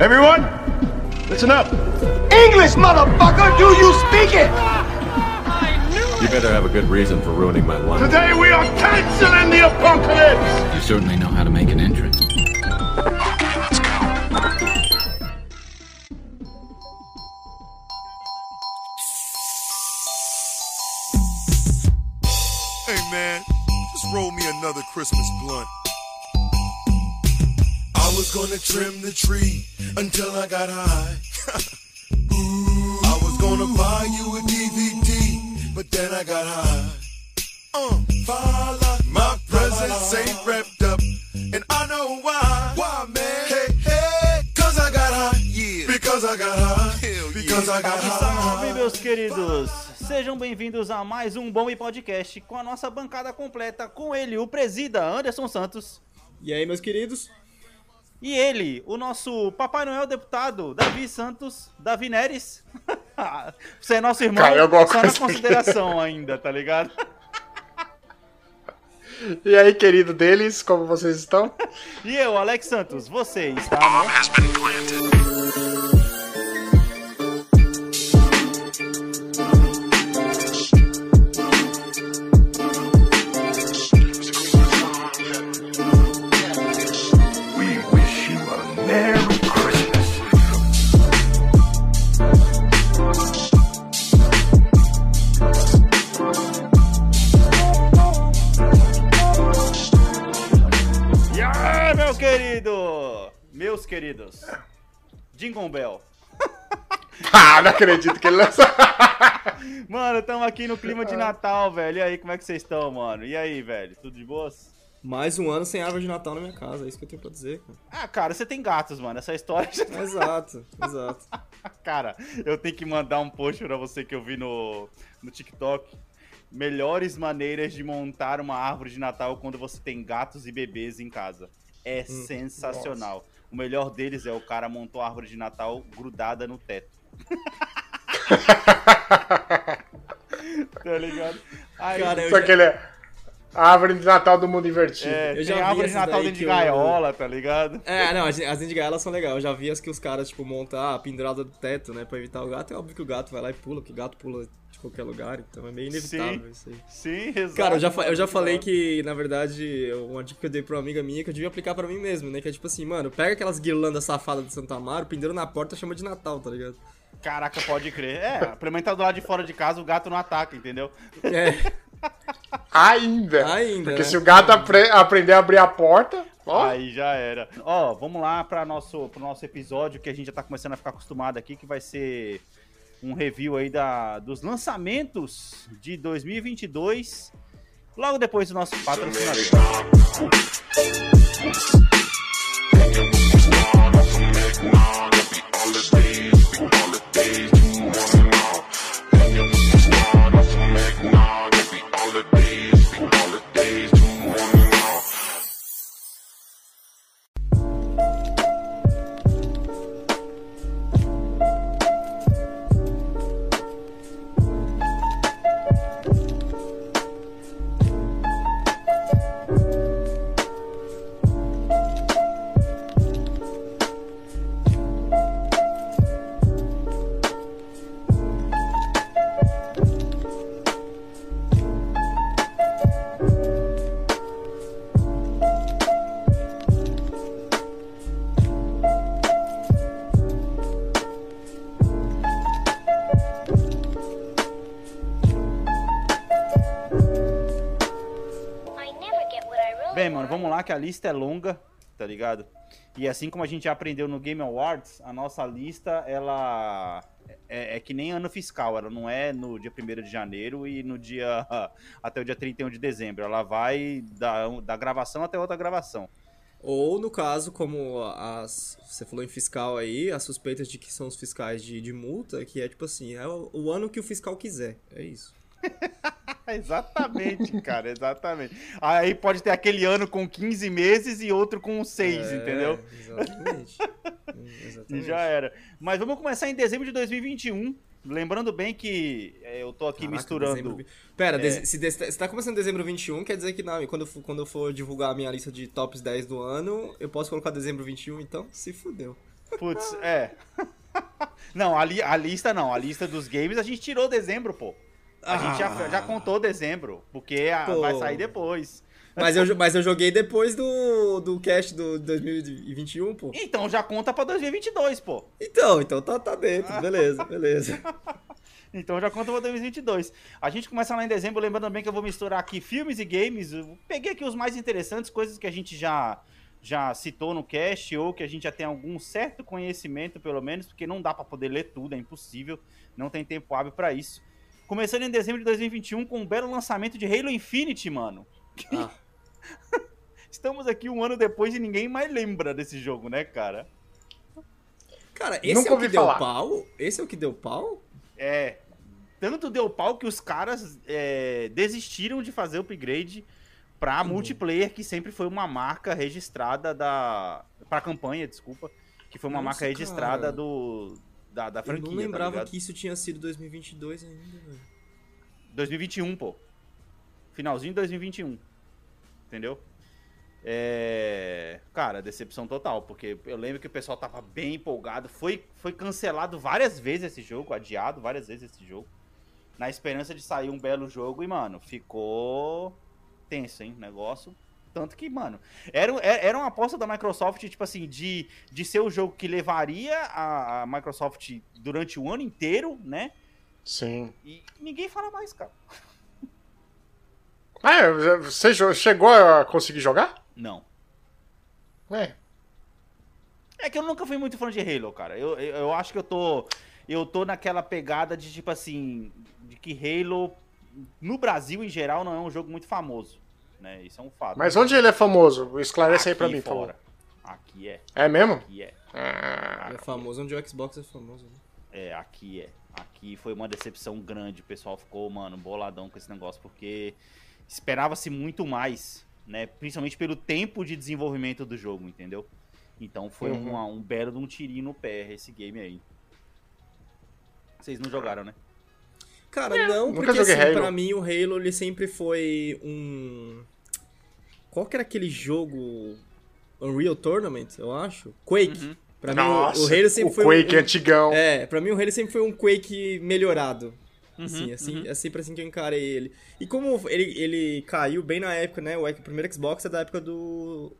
Everyone, listen up. English, motherfucker! Do you speak it? You better have a good reason for ruining my life. Today we are canceling the apocalypse. You certainly know how to make an entrance. Hey man, just roll me another Christmas blunt. I was gonna trim the tree until I got high. I was gonna buy you a DVD, but then I got high. Uh, my presents ain't wrapped up, and I know why. Why, man? Hey, hey, cause I got high. Yeah, because I got high. Hell because I got Salve, high. meus queridos! Sejam bem-vindos a mais um Bom e Podcast com a nossa bancada completa, com ele, o presida Anderson Santos, E aí, meus queridos? E ele, o nosso Papai Noel deputado, Davi Santos, Davi Neres. Você é nosso irmão, Caiu alguma só na consideração ainda, tá ligado? E aí, querido deles, como vocês estão? E eu, Alex Santos, você está no... queridos, Jingle Bell. Ah, não acredito que ele lançou. Mano, tamo aqui no clima de Natal, velho. E aí, como é que vocês estão, mano? E aí, velho? Tudo de boas? Mais um ano sem árvore de Natal na minha casa, é isso que eu tenho pra dizer, cara. Ah, cara, você tem gatos, mano. Essa história. Exato, exato. Cara, eu tenho que mandar um post pra você que eu vi no, no TikTok. Melhores maneiras de montar uma árvore de Natal quando você tem gatos e bebês em casa. É sensacional. O melhor deles é o cara montou a árvore de Natal grudada no teto. tá ligado? Aí, Cara, Só já- que ele é a árvore de Natal do mundo invertido. é, eu tem já vi árvore de Natal dentro de que eu- gaiola, tá ligado? É, não, as, as de gaiola são legais. Eu já vi as que os caras, tipo, montam ah, pendurada do teto, né, pra evitar o gato. É óbvio que o gato vai lá e pula, porque o gato pula de qualquer lugar, então é meio inevitável Sim. isso aí. Sim, exato. Cara, eu já, eu já falei que, na verdade, uma dica que eu dei pra uma amiga minha que eu devia aplicar pra mim mesmo, né? Que é tipo assim, mano, pega aquelas guirlandas safadas de Santa Amaro, pendura na porta chama de Natal, tá ligado? Caraca, pode crer. É, pelo menos tá do lado de fora de casa, o gato não ataca, entendeu? É, Ainda. Ainda, Porque né? se o gato apre- aprender a abrir a porta, ó, Aí já era. Ó, vamos lá para nosso pro nosso episódio que a gente já tá começando a ficar acostumado aqui, que vai ser um review aí da, dos lançamentos de 2022, logo depois do nosso patrocinador. Lista é longa, tá ligado? E assim como a gente já aprendeu no Game Awards, a nossa lista, ela é, é que nem ano fiscal, ela não é no dia 1 de janeiro e no dia até o dia 31 de dezembro, ela vai da, da gravação até outra gravação. Ou, no caso, como as, você falou em fiscal aí, as suspeitas de que são os fiscais de, de multa, que é tipo assim, é o, o ano que o fiscal quiser. É isso. exatamente, cara, exatamente. Aí pode ter aquele ano com 15 meses e outro com 6, É, entendeu? Exatamente. Hum, E exatamente. já era. Mas vamos começar em dezembro de 2021. Lembrando bem que é, eu tô aqui Caraca, misturando. dezembro- Pera, É. se, de- se tá começando dezembro 21, quer dizer que não, quando, eu for- quando eu for divulgar a minha lista de tops 10 do ano, eu posso colocar dezembro 21, então se fudeu. Putz, é. Não, a, li- a lista não. A lista dos games a gente tirou dezembro, pô. A gente já, já contou dezembro, porque a- vai sair depois. Mas eu, mas eu joguei depois do, do cast do 2021, pô. Então já conta pra 2022, pô. Então, então tá, tá dentro. Beleza, beleza. Então já conta pra 2022. A gente começa lá em dezembro, lembrando também que eu vou misturar aqui filmes e games. Eu peguei aqui os mais interessantes, coisas que a gente já já citou no cast ou que a gente já tem algum certo conhecimento, pelo menos, porque não dá pra poder ler tudo, é impossível. Não tem tempo hábil pra isso. Começando em dezembro de 2021 com um belo lançamento de Halo Infinite, mano. Ah. Estamos aqui um ano depois e ninguém mais lembra desse jogo, né, cara? Cara, esse Nunca é o que deu falar. pau? Esse é o que deu pau? É. Tanto deu pau que os caras é, desistiram de fazer upgrade pra multiplayer, que sempre foi uma marca registrada da. Pra campanha, desculpa. Que foi uma Nossa, marca registrada cara. do. Da, da Eu franquia. não lembrava tá que isso tinha sido 2022 ainda, velho. 2021, pô. Finalzinho de 2021. Entendeu? É... Cara, decepção total, porque eu lembro que o pessoal tava bem empolgado. Foi, foi cancelado várias vezes esse jogo, adiado várias vezes esse jogo. Na esperança de sair um belo jogo e, mano, ficou tenso, hein? o Negócio. Tanto que, mano, era, era uma aposta da Microsoft, tipo assim, de, de ser o jogo que levaria a, a Microsoft durante o ano inteiro, né? Sim. E ninguém fala mais, cara. Ah, é, você chegou a conseguir jogar? Não. É. É que eu nunca fui muito fã de Halo, cara. Eu, eu, eu acho que eu tô. Eu tô naquela pegada de, tipo assim. De que Halo, no Brasil em geral, não é um jogo muito famoso. Né? Isso é um fato. Mas onde ele é famoso? Esclarece aí pra Aqui mim, por favor. fora. Aqui é. É mesmo? Aqui é. Ah, É famoso onde o Xbox é famoso. Né? É, aqui é. Aqui foi uma decepção grande. O pessoal ficou, mano, boladão com esse negócio, porque esperava-se muito mais, né? Principalmente pelo tempo de desenvolvimento do jogo, entendeu? Então foi Uhum. uma- um belo de um tirinho no pé esse game aí. Vocês não jogaram, né? Cara, não, nunca porque assim, Halo. pra mim o Halo ele sempre foi um. Qual que era aquele jogo? Unreal Tournament, eu acho? Quake. Pra mim, o- Nossa, o Halo sempre o foi Quake um, antigão. É, pra mim o Halo sempre foi um Quake melhorado. Uhum, Assim, assim, é sempre assim que eu encarei ele. E como ele, ele caiu bem na época, né? O, o primeiro Xbox é da época do.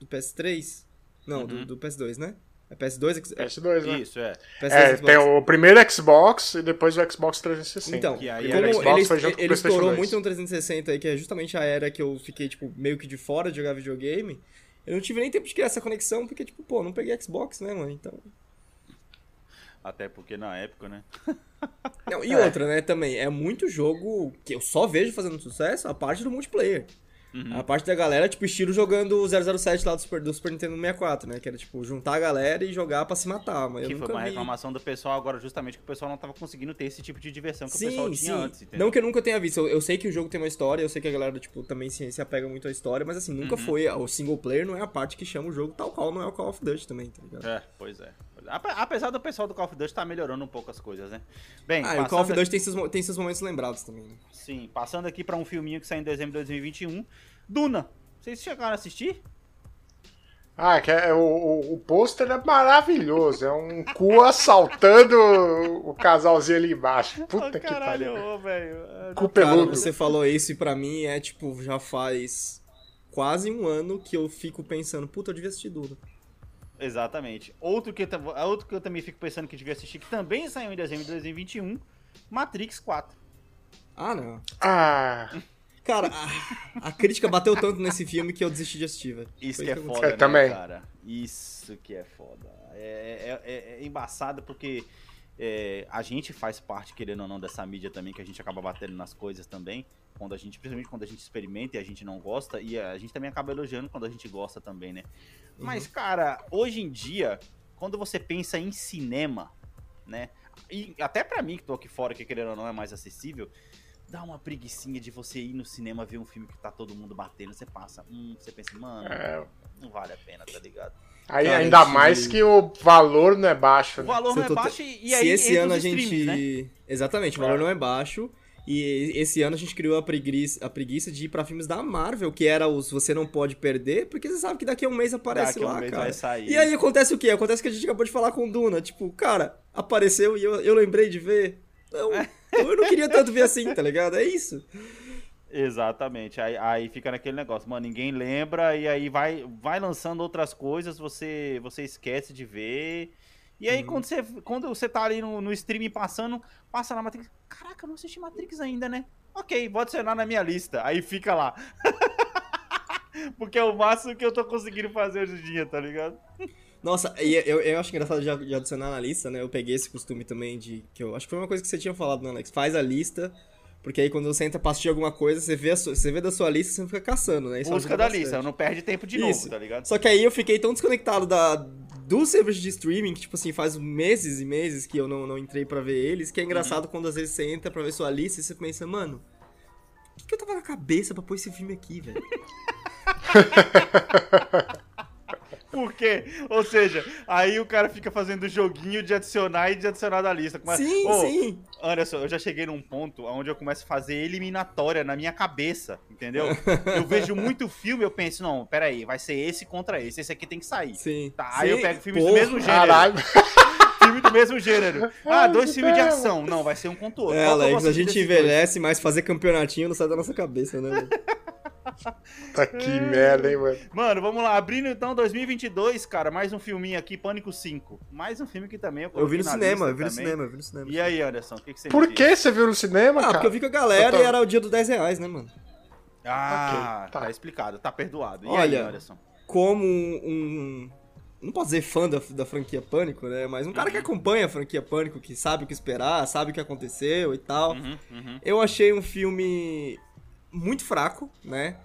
do PS3? Não, Uhum. do, do PS2, né? É PS2? X- é, PS2, né? Isso, é. PS2 É, Xbox. tem o primeiro Xbox e depois o Xbox 360. Então, aí E o como Xbox ele, foi junto com o ele PlayStation estourou 2. muito no 360 aí, que é justamente a era que eu fiquei, tipo, meio que de fora de jogar videogame, eu não tive nem tempo de criar essa conexão, porque, tipo, pô, não peguei Xbox, né, mano? Então. Até porque na época, né? Não, É. e outra, né, também, é muito jogo que eu só vejo fazendo sucesso a parte do multiplayer. Uhum. A parte da galera, tipo, estilo jogando o 007 lá do Super, do Super Nintendo 64, né? Que era, tipo, juntar a galera e jogar pra se matar, mas que foi uma vi... reclamação do pessoal agora, justamente que o pessoal não tava conseguindo ter esse tipo de diversão que o pessoal Sim, tinha sim. antes, entendeu? Não que eu nunca tenha visto. Eu, eu sei que o jogo tem uma história, eu sei que a galera, tipo, também se, se apega muito à história, mas assim, Uhum. nunca foi. O single player não é a parte que chama o jogo, tal qual não é o Call of Duty também, tá ligado? É, pois é. Ape- Apesar do pessoal do Call of Duty estar melhorando um pouco as coisas, né? Bem, Ah, o Call of Duty tem seus, tem seus momentos lembrados também, né? Sim, passando aqui pra um filminho que saiu em dezembro de 2021. Duna. Vocês chegaram a assistir? Ah, que é, o, o, o pôster é maravilhoso. É um cu assaltando o casalzinho ali embaixo. Puta que pariu. Cu peludo. você falou isso e pra mim é, tipo, já faz quase um ano que eu fico pensando, puta, eu devia assistir Duna. Exatamente. Outro que, eu, tam- outro que eu também fico pensando que devia assistir, que também saiu em dezembro de 2021, Matrix 4. Ah, não. Ah, Cara, a, a crítica bateu tanto nesse filme que eu desisti de assistir, velho. Isso Foi que é foda, Eu né, também. cara? Isso que é foda. É, é, é- é embaçado porque é, a gente faz parte, querendo ou não, dessa mídia também, que a gente acaba batendo nas coisas também. Quando a gente, principalmente quando a gente experimenta e a gente não gosta, e a gente também acaba elogiando quando a gente gosta também, né? Mas, cara, hoje em dia, quando você pensa em cinema, né? E até pra mim, que tô aqui fora, que querendo ou não é mais acessível, dá uma preguiçinha de você ir no cinema ver um filme que tá todo mundo batendo, você passa, hum, você pensa, mano, é. não vale a pena, tá ligado? Aí, Cara, ainda esse- mais que o valor não é baixo. O né? valor Se não é baixo e Se aí esse ano a gente. né? Exatamente, o valor não é baixo. E esse ano a gente criou a preguiça, a preguiça de ir pra filmes da Marvel, que era os Você Não Pode Perder, porque você sabe que daqui a um mês aparece Daqui a um lá, mês cara. vai sair. E aí acontece o quê? Acontece que a gente acabou de falar com o Duna. Tipo, cara, apareceu e eu, eu lembrei de ver. Então, então eu não queria tanto ver assim, tá ligado? É isso. Exatamente. Aí, aí fica naquele negócio, mano, ninguém lembra e aí vai, vai lançando outras coisas, você, você esquece de ver. E aí, quando, você, quando você tá ali no, no streaming passando, passa na Matrix. Caraca, eu não assisti Matrix ainda, né? Ok, vou adicionar na minha lista. Aí fica lá. Porque é o máximo que eu tô conseguindo fazer hoje em dia, tá ligado? Nossa, e eu, eu acho engraçado de, adicionar na lista, né? Eu peguei esse costume também de. que eu Acho que foi uma coisa que você tinha falado, né, Alex? Faz a lista. Porque aí quando você entra pra assistir alguma coisa, você vê, a sua- você vê da sua lista e você não fica caçando, né? Isso Busca da bastante. lista, não perde tempo de Isso. novo, tá ligado? Só que aí eu fiquei tão desconectado da, do serviço de streaming, que, tipo assim, faz meses e meses que eu não, não entrei pra ver eles, que é engraçado quando às vezes você entra pra ver sua lista e você pensa, mano, o que, que eu tava na cabeça pra pôr esse filme aqui, velho? Por quê? Ou seja, aí o cara fica fazendo joguinho de adicionar e de adicionar da lista. Começa- sim, Ô, sim. Anderson, eu já cheguei num ponto onde eu começo a fazer eliminatória na minha cabeça, entendeu? eu vejo muito filme, eu penso, não, peraí, vai ser esse contra esse, esse aqui tem que sair. Sim. Tá, aí eu Sim, pego filmes do porra. mesmo gênero. Caralho. Filme do mesmo gênero. Ah, dois que filmes de ação. Não, vai ser um contra o outro. É, Alex, a gente dois? envelhece, mas fazer campeonatinho não sai da nossa cabeça, né? Tá que merda, hein, mano. Mano, vamos lá. Abrindo então 2022, cara, mais um filminho aqui, Pânico 5. Mais um filme que também eu Eu vi no cinema, eu vi no também. cinema, eu vi no cinema. E aí, Anderson, o que, que você Por que você viu no cinema, Ah, cara? porque eu vi com a galera tô- e era o dia dos 10 reais, né, mano? Ah, Ok, tá. tá. explicado, tá perdoado. E Olha, aí, Anderson? como um. um- não posso dizer fã da, da franquia Pânico, né? Mas um cara que acompanha a franquia Pânico, que sabe o que esperar, sabe o que aconteceu e tal. Uhum, uhum. Eu achei um filme muito fraco, né?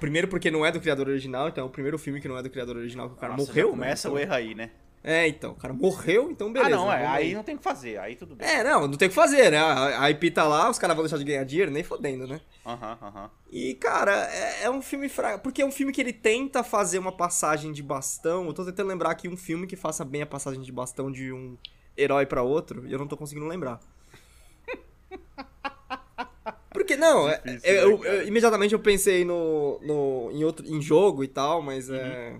Primeiro porque não é do criador original, então é o primeiro filme que não é do criador original que o cara Nossa, morreu. Começa né? o erro aí, né? É, então, o cara morreu, então beleza. ah, não, é. Aí não tem o que fazer, aí tudo bem. É, não, não tem o que fazer, né? A IP tá lá, os caras vão deixar de ganhar dinheiro, nem fodendo, né? Aham, aham. E, cara, é, é um filme fraco. Porque é um filme que ele tenta fazer uma passagem de bastão. Eu tô tentando lembrar aqui um filme que faça bem a passagem de bastão de um herói pra outro, e eu não tô conseguindo lembrar. Porque, não, é- Difícil, é- né, eu- eu- imediatamente eu pensei no, no, em, outro, em jogo e tal, mas é.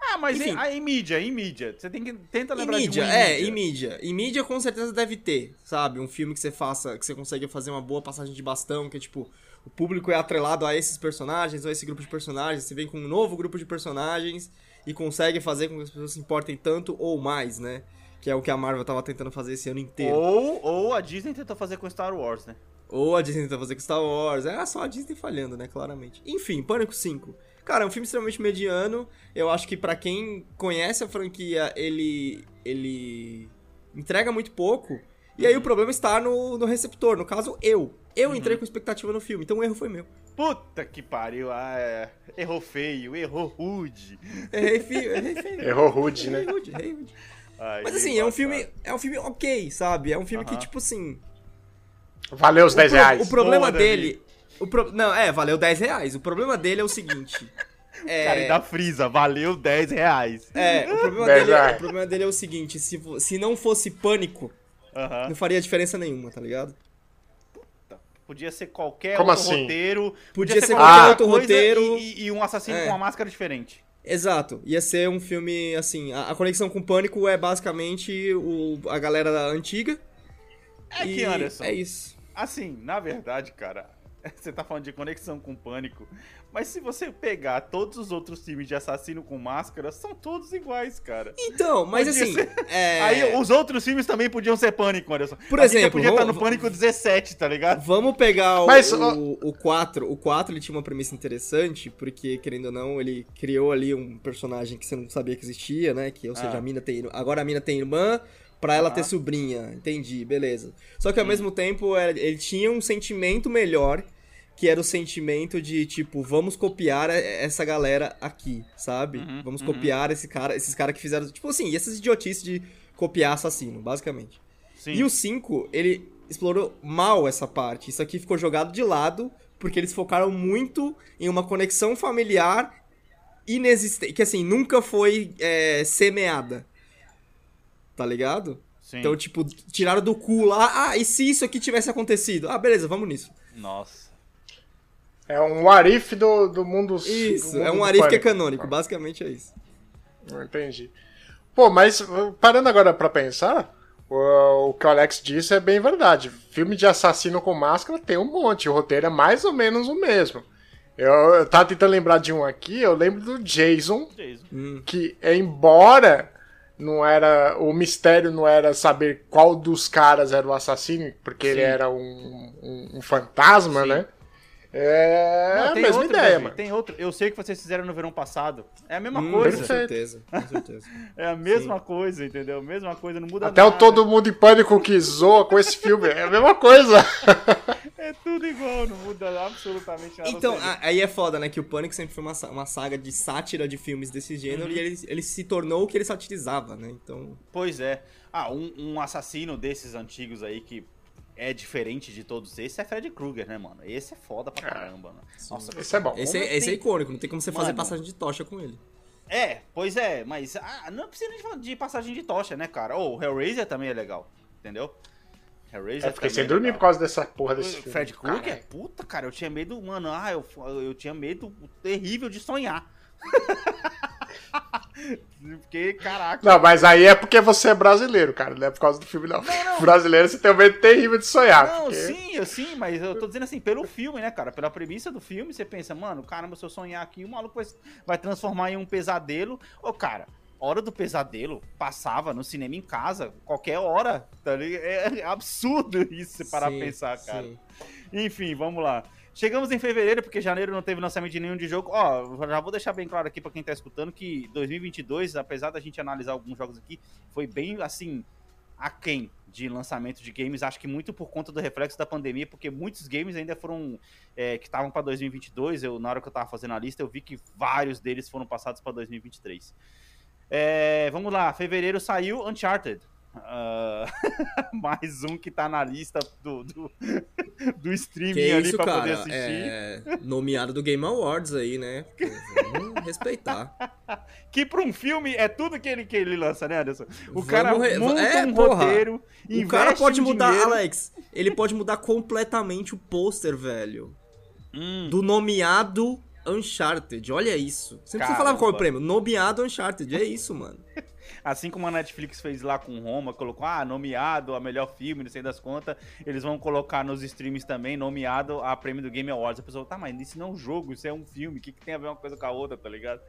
Ah, mas Enfim. em, ah, em mídia, em mídia. Você tem que tenta Em lembrar mídia, de um é, em mídia. Em mídia com certeza deve ter, sabe? Um filme que você faça, que você consegue fazer uma boa passagem de bastão, que tipo, o público é atrelado a esses personagens, ou a esse grupo de personagens, você vem com um novo grupo de personagens e consegue fazer com que as pessoas se importem tanto ou mais, né? Que é o que a Marvel tava tentando fazer esse ano inteiro. Ou, ou a Disney tentou fazer com Star Wars, né? Ou a Disney tenta fazer com Star Wars. É só a Disney falhando, né? Claramente. Enfim, Pânico 5. Cara, é um filme extremamente mediano. Eu acho que pra quem conhece a franquia, ele. ele entrega muito pouco. E aí o problema está no, no receptor. No caso, eu. Eu entrei com expectativa no filme, então o erro foi meu. Puta que pariu. Ah, é. Errou feio, errou rude. Errei feio, errei feio. Errou rude, né? Errei rude, errei rude. Ai, Mas assim, é um filme. É um filme ok, sabe? É um filme que, tipo assim. Valeu os 10 o, pro- reais. o problema Boa, dele. O pro- Não, é, valeu 10 reais. O problema dele é o seguinte. É, Cara, ainda frisa, valeu 10 reais. É, o problema, Dez dele, reais. o problema dele é o seguinte, se, se não fosse pânico, Aham. não faria diferença nenhuma, tá ligado? Podia ser qualquer Como outro assim? roteiro. Podia ser qualquer qualquer outra outro coisa roteiro. E, e um assassino É. com uma máscara diferente. Exato, ia ser um filme, assim, a, a conexão com pânico é basicamente o, a galera antiga. É e que, Anderson, É isso. Assim, na verdade, cara, você tá falando de conexão com pânico, mas se você pegar todos os outros filmes de assassino com máscara, são todos iguais, cara. Então, mas Podia assim, ser- é, Aí os outros filmes também podiam ser pânico, Anderson. Por A gente exemplo, podia estar vamos- no pânico 17, tá ligado? Vamos pegar o, Mas, o, o 4. O 4 ele tinha uma premissa interessante, porque, querendo ou não, ele criou ali um personagem que você não sabia que existia, né? Que, ou seja, Ah. a mina tem. Agora a mina tem irmã pra ela Ah. ter sobrinha. Entendi, beleza. Só que ao Hum. mesmo tempo, era- ele tinha um sentimento melhor, que era o sentimento de, tipo, vamos copiar essa galera aqui, sabe? Uhum, vamos uhum. copiar esse cara, esses caras que fizeram. Tipo assim, essas idiotices de copiar assassino, basicamente. Sim. E o 5, ele explorou mal essa parte. Isso aqui ficou jogado de lado, porque eles focaram muito em uma conexão familiar inexistente, que assim, nunca foi é, semeada. Tá ligado? Sim. Então, tipo, tiraram do cu lá, ah, e se isso aqui tivesse acontecido? Ah, beleza, vamos nisso. Nossa. É um arif do, do mundo Isso, do é mundo um do arif que é canônico, basicamente é isso. Não entendi. Pô, mas uh, parando agora pra pensar, o, o que o Alex disse é bem verdade. Filme de assassino com máscara tem um monte, o roteiro é mais ou menos o mesmo. Eu, eu tava tentando lembrar de um aqui, eu lembro do Jason, Jason. que embora não era o mistério não era saber qual dos caras era o assassino, porque ele Sim. era um, um, um fantasma, Sim. né? É Não, a tem mesma outro, ideia, mano. Tem outro. Eu sei que vocês fizeram no verão passado. É a mesma Hum, coisa. com certeza, com certeza. É a mesma coisa, entendeu? Mesma coisa, não muda Até nada. o Todo Mundo em Pânico que zoa com esse filme. É a mesma coisa. É tudo igual, não muda absolutamente nada. Então, aí é foda, né? Que o Pânico sempre foi uma, uma saga de sátira de filmes desse gênero e ele, ele se tornou o que ele satirizava, né? Então. Pois é. Ah, um, um assassino desses antigos aí que é diferente de todos esses é Fred Krueger, né, mano? Esse é foda pra caramba, né? Nossa, Esse é bom. Esse, é, esse é tem- icônico, não tem como você fazer Mano. passagem de tocha com ele. É, pois é, mas ah, não precisa de, de passagem de tocha, né, cara? Ou o Hellraiser também é legal, entendeu? Hellraiser Eu fiquei sem é dormir legal. por causa dessa porra desse O filme. Fred Krueger? Puta, cara, eu tinha medo, mano, ah, eu, eu tinha medo terrível de sonhar. Porque, caraca. Não, mas aí é porque você é brasileiro, cara. Não é por causa do filme, não. Brasileiro, você tem um medo terrível de sonhar. Não, porque- sim, sim, mas eu tô dizendo assim, pelo filme, né, cara? Pela premissa do filme, você pensa, mano, caramba, se eu sonhar aqui, o maluco vai, vai transformar em um pesadelo. Ô, cara, hora do pesadelo passava no cinema em casa, qualquer hora, tá ligado? É absurdo isso, Sim, pra pensar, cara. sim. Enfim, vamos lá. Chegamos em fevereiro, porque janeiro não teve lançamento de nenhum de jogo. Ó, já vou deixar bem claro aqui pra quem tá escutando que 2022, apesar da gente analisar alguns jogos aqui, foi bem, assim, aquém de lançamento de games. Acho que muito por conta do reflexo da pandemia, porque muitos games ainda foram, é, que estavam pra 2022. Eu, na hora que eu tava fazendo a lista, eu vi que vários deles foram passados pra 2023. É, vamos lá, fevereiro saiu Uncharted. Ah, mais um que tá na lista do, do, do streaming Que ali isso, pra poder cara? assistir. É nomeado do Game Awards aí, né? Vamos respeitar. Que pra um filme é tudo que ele, que ele lança, né, Anderson? O Vamos cara re- monta é, um porra. roteiro, O cara pode mudar, dinheiro. Alex, ele pode mudar completamente o pôster, velho. Hum, Do nomeado Uncharted. Olha isso. Você não precisa Caramba. falar qual é o prêmio. Nomeado Uncharted. É isso, mano. Assim como a Netflix fez lá com Roma, colocou, ah, nomeado a melhor filme, não sei das contas, eles vão colocar nos streams também, nomeado a prêmio do Game Awards. A pessoa, tá, mas isso não é um jogo, isso é um filme, o que, que tem a ver uma coisa com a outra, tá ligado?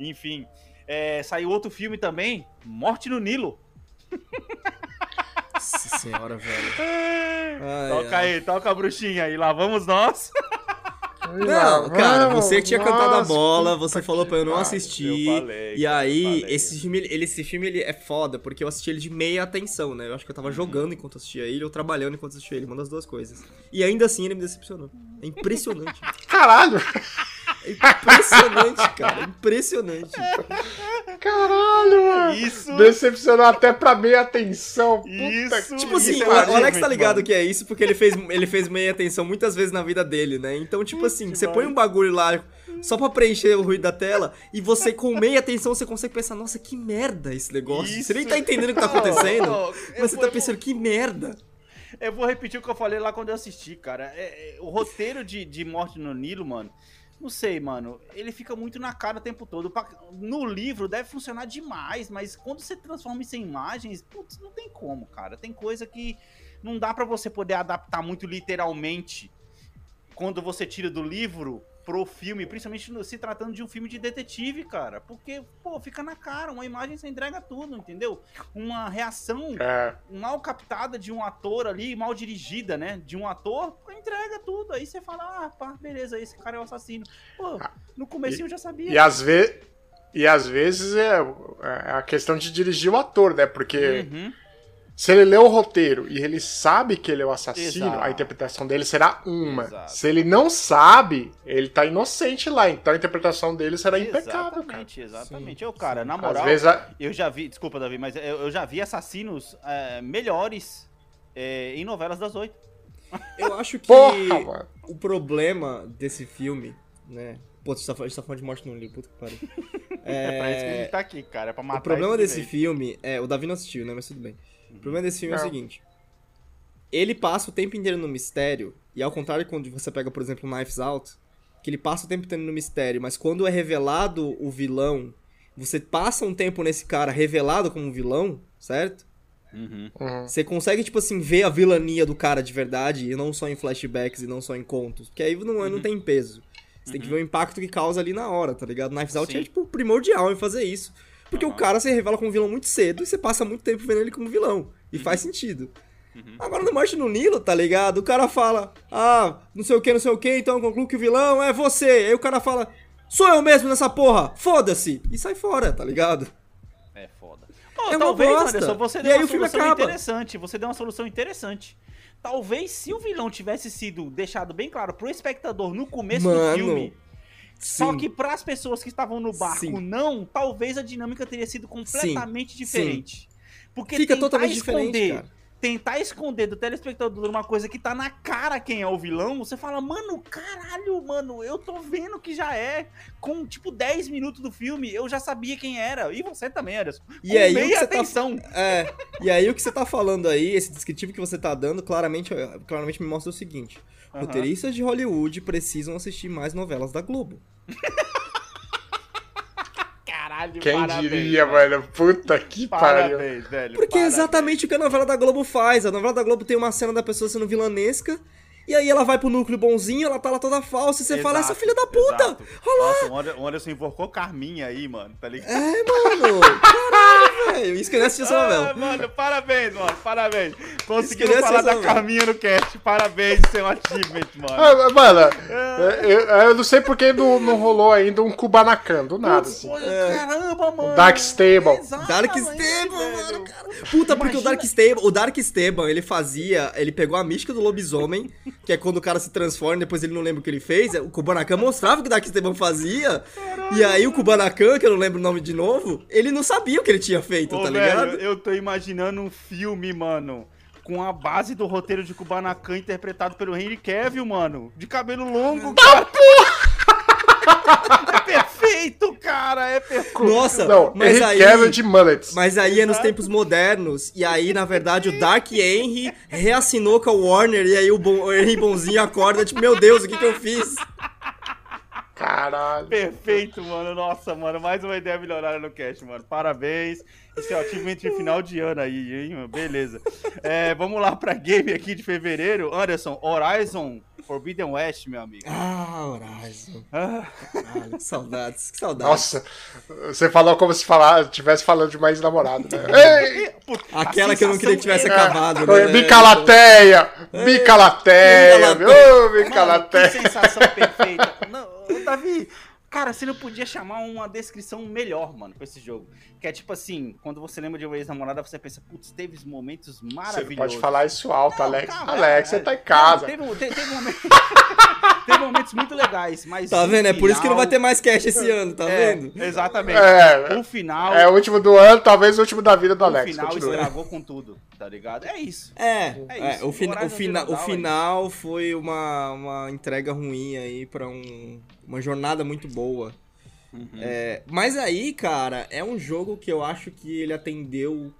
Enfim, é, saiu outro filme também, Morte no Nilo. Nossa senhora, velho. Ai, toca ai. aí, toca a bruxinha aí, lá vamos nós. Não, cara, você tinha cantado a nossa, bola, você falou pra eu não assistir. Eu falei, e aí, esse filme, ele, esse filme ele é foda, porque eu assisti ele de meia atenção, né? Eu acho que eu tava jogando enquanto assistia ele, ou trabalhando enquanto assistia ele, uma das duas coisas. E ainda assim ele me decepcionou. É impressionante. Caralho! Impressionante, cara. Impressionante. Caralho, mano! Isso. Decepcionou até pra meia atenção. Puta Isso, Tipo assim, Isso o, Alex tá ligado mano. que é isso porque ele fez, ele fez meia atenção muitas vezes na vida dele, né? Então, tipo assim, você põe um bagulho lá só pra preencher o ruído da tela e você com meia atenção você consegue pensar, nossa, que merda esse negócio. Você nem tá entendendo o que tá acontecendo, oh, eu mas você tá pensando, que merda. Eu vou repetir o que eu falei lá quando eu assisti, cara. É- é- o roteiro de, de Morte no Nilo, mano, não sei, mano. Ele fica muito na cara o tempo todo. No livro deve funcionar demais, mas quando você transforma isso em imagens, putz, não tem como, cara. Tem coisa que não dá pra você poder adaptar muito literalmente quando você tira do livro pro filme, principalmente se tratando de um filme de detetive, cara. Porque, pô, fica na cara, uma imagem você entrega tudo, entendeu? Uma reação É, mal captada de um ator ali, mal dirigida, né? De um ator, entrega tudo. Aí você fala, ah, pá, beleza, esse cara é o assassino. Pô, no comecinho eu já sabia. e às vezes. E às vezes é, é a questão de dirigir o ator, né? Porque Uhum. Se ele lê o roteiro e ele sabe que ele é o assassino, Exato. a interpretação dele será uma. Exato. Se ele não sabe, ele tá inocente lá. Então a interpretação dele será impecável, cara. Exatamente, exatamente. Eu, cara, na Às moral, vezes a- eu já vi, desculpa, Davi, mas eu, eu já vi assassinos é, melhores é, em novelas das oito. Eu acho que Porra, o problema desse filme, né? Pô, a gente tá, tá falando de morte no livro, puta que pariu. É, pra isso que a gente tá aqui, cara, é pra matar O problema desse filme é. O Davi não assistiu, né? Mas tudo bem. O problema desse filme é o Não. seguinte. Ele passa o tempo inteiro no mistério, e ao contrário de quando você pega, por exemplo, Knives Out, que ele passa o tempo inteiro no mistério, mas quando é revelado o vilão, você passa um tempo nesse cara revelado como um vilão, certo? Uhum. Você consegue, tipo assim, ver a vilania do cara de verdade, e não só em flashbacks e não só em contos. Porque aí não, Uhum. não tem peso. Você tem que ver o impacto que causa ali na hora, tá ligado? Knives Out Sim. é, tipo, primordial em fazer isso. Porque o cara se revela como vilão muito cedo e você passa muito tempo vendo ele como vilão. Uhum. E faz sentido. Agora no Morte no Nilo, tá ligado? O cara fala, ah, não sei o que, não sei o que, então eu concluo que o vilão é você. Aí o cara fala, sou eu mesmo nessa porra, foda-se. E sai fora, tá ligado? É foda. Ó, É talvez, bosta. Anderson, você E deu aí uma o filme solução acaba. interessante. Você deu uma solução interessante. Talvez se o vilão tivesse sido deixado bem claro pro espectador no começo do Mano, filme, só Sim. que pras pessoas que estavam no barco Sim. não, talvez a dinâmica teria sido completamente Sim. diferente. Porque Fica totalmente esconder, diferente, cara. Tentar esconder do telespectador uma coisa que tá na cara quem é o vilão, você fala, mano, caralho, mano, eu tô vendo que já é. Com, tipo, 10 minutos do filme, eu já sabia quem era. E você também, Anderson. E Com aí, o meia que você tá- atenção. É, e aí o que você tá falando aí, esse descritivo que você tá dando, claramente, claramente me mostra o seguinte. Roteiristas de Hollywood precisam assistir mais novelas da Globo. Caralho, Quem parabéns, diria, velho. Puta que pariu. Parabéns, velho. Porque é parabéns. exatamente o que a novela da Globo faz. A novela da Globo tem uma cena da pessoa sendo vilanesca, e aí ela vai pro núcleo bonzinho, ela tá lá toda falsa, e você fala, essa Exato, filha da puta! exato. Nossa, o Ander- o Anderson invocou Carminha aí, mano, tá ligado? É, mano! Velho! Isso que eu nem assisti essa Ah, novela. mano, parabéns, mano, parabéns. Conseguiu falar da novela. Carminha no cast, parabéns, é um achievement, mano. Ah, mano, eu, eu não sei porque não, não rolou ainda um Kubanacan, do nada, assim. Caramba, mano. Dark Stable. Exatamente, Dark Stable, mano, cara. Puta, porque o Dark Stable, o Dark Stable, ele fazia, ele pegou a mística do lobisomem, que é quando o cara se transforma e depois ele não lembra o que ele fez, o Kubanacan mostrava o que o Dark Stable fazia, e aí o Kubanacan, que eu não lembro o nome de novo, ele não sabia o que ele tinha feito, Ô, tá velho, ligado? eu tô imaginando um filme, mano, com a base do roteiro de Kubanacan interpretado pelo Henry Cavill, mano, de cabelo longo, cara. é perfeito, cara, é perfeito. Nossa, Não, mas Henry aí... Cavill de mullets. Mas aí é nos tempos modernos, e aí, na verdade, o Dark Henry reassinou com a Warner, e aí o, bon, o Henry Bonzinho acorda, tipo, meu Deus, o que que eu fiz? Caralho. Perfeito, mano. Nossa, mano, mais uma ideia milionária no cast, mano. Parabéns. Esse é o achievement de final de ano aí, hein? mano? Beleza. É, vamos lá pra game aqui de fevereiro. Anderson, Horizon Forbidden West, meu amigo. Ah, Horizon. Ah, Caralho, que saudades, que saudades. Nossa, você falou como se falar, tivesse falando de mais namorado, né? Ei! Aquela que eu não queria que tivesse acabado, né? Bicalateia! Bicalateia! Bicalateia. Ô, Mano, que sensação perfeita. Não, Davi, cara, você não podia chamar uma descrição melhor, mano, pra esse jogo. Que é tipo assim, quando você lembra de uma ex-namorada, você pensa, putz, teve momentos Você maravilhosos. não pode falar isso alto, Não, Alex. calma, Alex, é, você é. tá em casa. Não, teve, um- te- teve momentos... teve momentos muito legais, mas. Tá o vendo? É por isso que não vai final- ter mais cash esse ano, tá É, vendo? Exatamente. É. o final. É o último do ano, talvez o último da vida do o Alex. final Continua. estragou com tudo, tá ligado? É isso. É, É é, isso. o, fina- o, fina- o Dawn é final foi uma, uma entrega ruim aí pra um, uma jornada muito boa. Uhum. É, mas aí, cara, é um jogo que eu acho que ele atendeu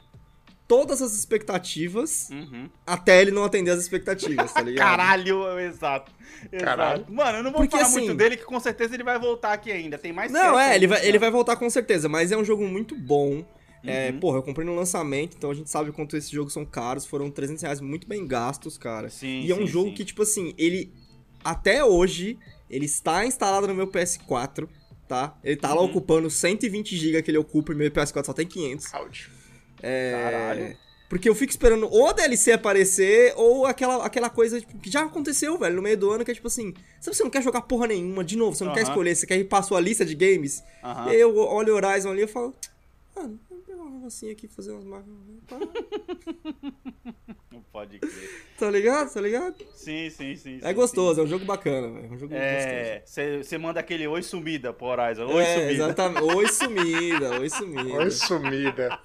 todas as expectativas Uhum. até ele não atender as expectativas, tá ligado? Caralho, exato. exato. Caralho. Mano, eu não vou Porque, falar assim- muito dele, que com certeza ele vai voltar aqui ainda. Tem mais Não, é, ele vai, ele final. vai voltar com certeza, mas é um jogo muito bom. É, Uhum. porra, eu comprei no lançamento, então a gente sabe quanto esses jogos são caros. Foram 300 reais muito bem gastos, cara. Sim, e é um sim, jogo sim. que, tipo assim, ele. Até hoje, ele está instalado no meu PS4, tá? Ele tá lá Uhum. ocupando 120 GB que ele ocupa e meu PS4 só tem 500. Áudio. É. Caralho. Porque eu fico esperando ou a DLC aparecer, ou aquela, aquela coisa tipo, que já aconteceu, velho, no meio do ano, que é tipo assim, se você não quer jogar porra nenhuma, de novo, você não quer escolher, você quer ir pra sua lista de games, Aham. e aí eu olho o Horizon ali e falo, ah, negocinho aqui, fazer umas máquinas, Não pode crer. tá ligado, tá ligado? Sim, sim, sim. É sim, gostoso, é um jogo bacana, velho, é um jogo sim. É, você manda aquele oi sumida pro Horizon. gostoso. Oi é, sumida. exatamente, oi sumida, oi sumida. Oi, sumida.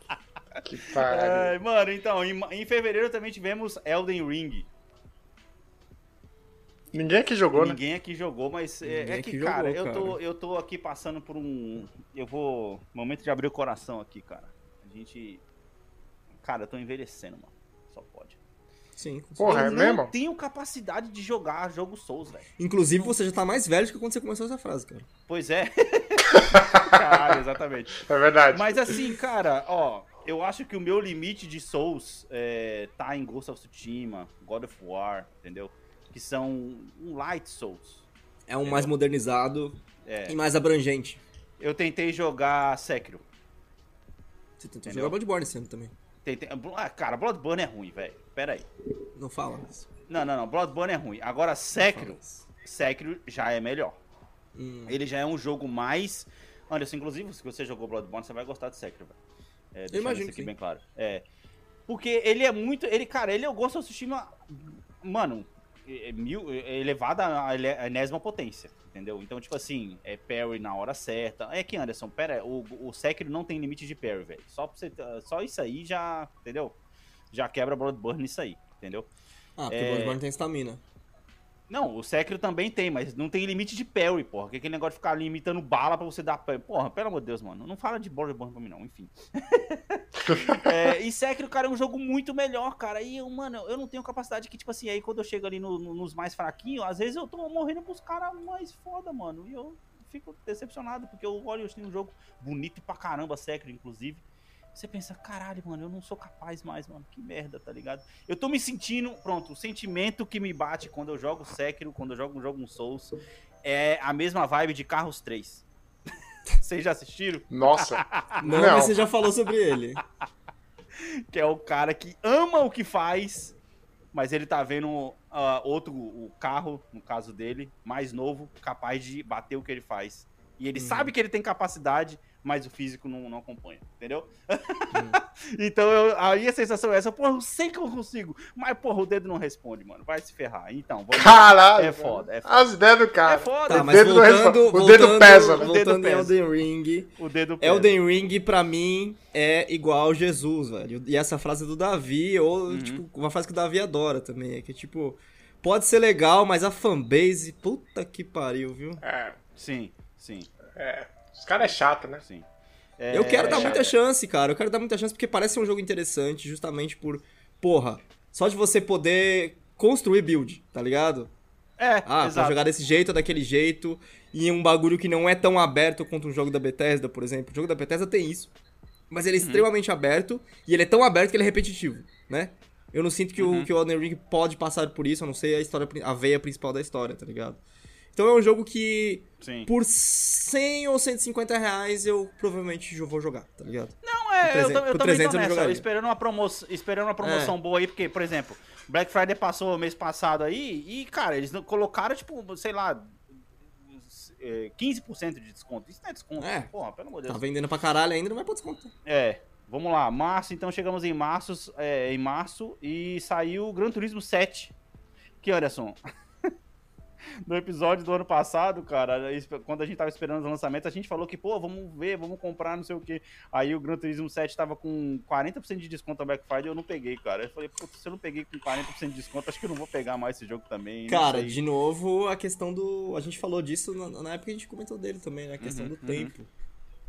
Que pariu. Ai, mano, então, em, em fevereiro também tivemos Elden Ring. Ninguém aqui jogou, né? Ninguém aqui jogou, mas é, Ninguém é que, cara, jogou, eu, Tô, cara. eu tô aqui passando por um. Eu vou. Momento de abrir o coração aqui, cara. A gente. Cara, eu tô envelhecendo, mano. Só pode. Sim. com Porra, eu é não mesmo? tenho capacidade de jogar jogo Souls, velho. Inclusive, você já tá mais velho do que quando você começou essa frase, cara. Pois é. Caralho, exatamente. É verdade. Mas assim, cara, ó, eu acho que o meu limite de Souls é, tá em Ghost of Tsushima, God of War, entendeu? Que são um light Souls. É um mais modernizado É. e mais abrangente. Eu tentei jogar Sekiro. Você tentou Entendeu? jogar Bloodborne esse ano também. Tentei... Ah, cara, Bloodborne é ruim, velho. Pera aí. Não fala isso. Não, não, não. Bloodborne é ruim. Agora, Sekiro. Sekiro já é melhor. Hum. Ele já é um jogo mais. Anderson, inclusive, se você jogou Bloodborne, você vai gostar de Sekiro, velho. É, deixando imagino isso aqui sim. bem claro. É. Porque ele é muito. Ele, cara, ele é o Ghost of Tsushima. Mano, é, é mil, é elevado à enésima potência, entendeu? Então, tipo assim, é parry na hora certa. É que, Anderson, pera, o, o Sekiro não tem limite de parry, velho. Só, você, só isso aí já. Entendeu? Já quebra Bloodborne nisso aí, entendeu? Ah, porque É. Bloodborne tem estamina. Não, o Sekiro também tem, mas não tem limite de parry, porra. Que aquele negócio de ficar limitando bala pra você dar parry. Porra, pelo amor de Deus, mano. Não fala de Bloodborne pra mim, não. Enfim. É, e Sekiro, cara, é um jogo muito melhor, cara. E, eu, mano, eu não tenho capacidade que, tipo assim, aí quando eu chego ali no- no- nos mais fraquinhos, às vezes eu tô morrendo pros caras mais foda, mano. E eu fico decepcionado, porque eu olho assim, um jogo bonito pra caramba, Sekiro, inclusive. Você pensa, caralho, mano, eu não sou capaz mais, mano. Que merda, tá ligado? Eu tô me sentindo, pronto, o sentimento que me bate quando eu jogo Sekiro, quando eu jogo um jogo um Souls, é a mesma vibe de Carros 3. Vocês já assistiram? Nossa. Não, Não. mas você já falou sobre ele. Que é o cara que ama o que faz, mas ele tá vendo ah, outro o carro, no caso dele, mais novo, capaz de bater o que ele faz. E ele sabe que ele tem capacidade, mas o físico não, não acompanha, entendeu? então eu- aí a sensação é essa, porra, eu sei que eu consigo, mas porra, o dedo não responde, mano. Vai se ferrar. Então, vamos Caralho. É foda, é foda. As ideias do cara. É foda, Tá, O mas dedo não voltando, responde. O voltando, dedo pesa, né? O dedo pesa. Elden Ring. o dedo pesa. Elden Ring, pra mim, é igual Jesus, velho. E essa frase do Davi, ou, Uhum. tipo, uma frase que o Davi adora também, é que, tipo, pode ser legal, mas a fanbase, puta que pariu, viu? É, Sim, sim, é. Os caras é chato, né? sim. Eu quero dar é. muita chance, cara. Eu quero dar muita chance porque parece ser um jogo interessante, justamente por, porra, só de você poder construir build, tá ligado? É, Ah, pra exato. jogar desse jeito ou daquele jeito, e um bagulho que não é tão aberto quanto um jogo da Bethesda, por exemplo. O jogo da Bethesda tem isso. Mas ele é extremamente aberto, e ele é tão aberto que ele é repetitivo, né? Eu não sinto que, o, que o Elden Ring pode passar por isso, a não ser a história, a veia principal da história, tá ligado? Então é um jogo que, Sim. por 100 ou 150 reais, eu provavelmente vou jogar, tá ligado? Não, é, eu, 300 tam- eu também 300 tô eu nessa, jogaria. esperando uma, promo esperando uma promoção É. boa aí, porque, por exemplo, Black Friday passou mês passado aí e, cara, eles colocaram, tipo, sei lá, é, 15% de desconto. Isso não é desconto, É. porra, pelo amor de Deus. Tá vendendo pra caralho ainda, não vai pra desconto. É, vamos lá, março, então chegamos em março, é, em março e saiu o Gran Turismo 7. Que, Anderson, no episódio do ano passado, cara, quando a gente tava esperando os lançamentos, a gente falou que, pô, vamos ver, vamos comprar, não sei o quê. Aí o Gran Turismo 7 tava com 40% de desconto na Black Friday, eu não peguei, cara. Eu falei, pô, se eu não peguei com 40% de desconto, acho que eu não vou pegar mais esse jogo também. Cara, de novo, a questão do. A gente falou disso na, na época que a gente comentou dele também, né? A questão Uhum, do tempo.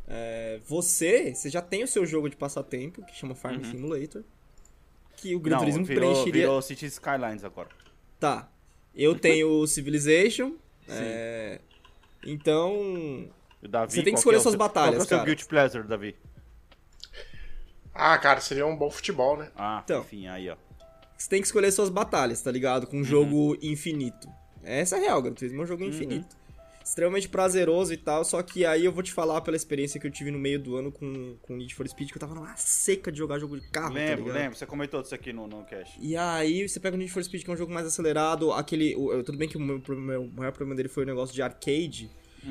É, você, você já tem o seu jogo de passatempo, que chama Uhum. Farm Simulator. Que o Gran Não, Turismo virou, preencheria. virou City Skylines agora. Tá. Eu tenho o Civilization. é, Então. Davi, Você tem que escolher é suas seu- batalhas, Qual é o seu cara. Guilty Pleasure, Davi? Ah, cara, seria um bom futebol, né? Ah, Então. enfim, aí, ó. Você tem que escolher suas batalhas, tá ligado? Com um jogo infinito. Essa é a real, Gran Turismo é um jogo infinito. Extremamente prazeroso e tal, só que aí eu vou te falar pela experiência que eu tive no meio do ano com, com Need for Speed, que eu tava numa seca de jogar jogo de carro, tá Lembro, ligado? lembro. Você comentou disso aqui no, no cast. E aí você pega o Need for Speed, que é um jogo mais acelerado, aquele... o- tudo bem que o meu, o maior problema dele foi o negócio de arcade,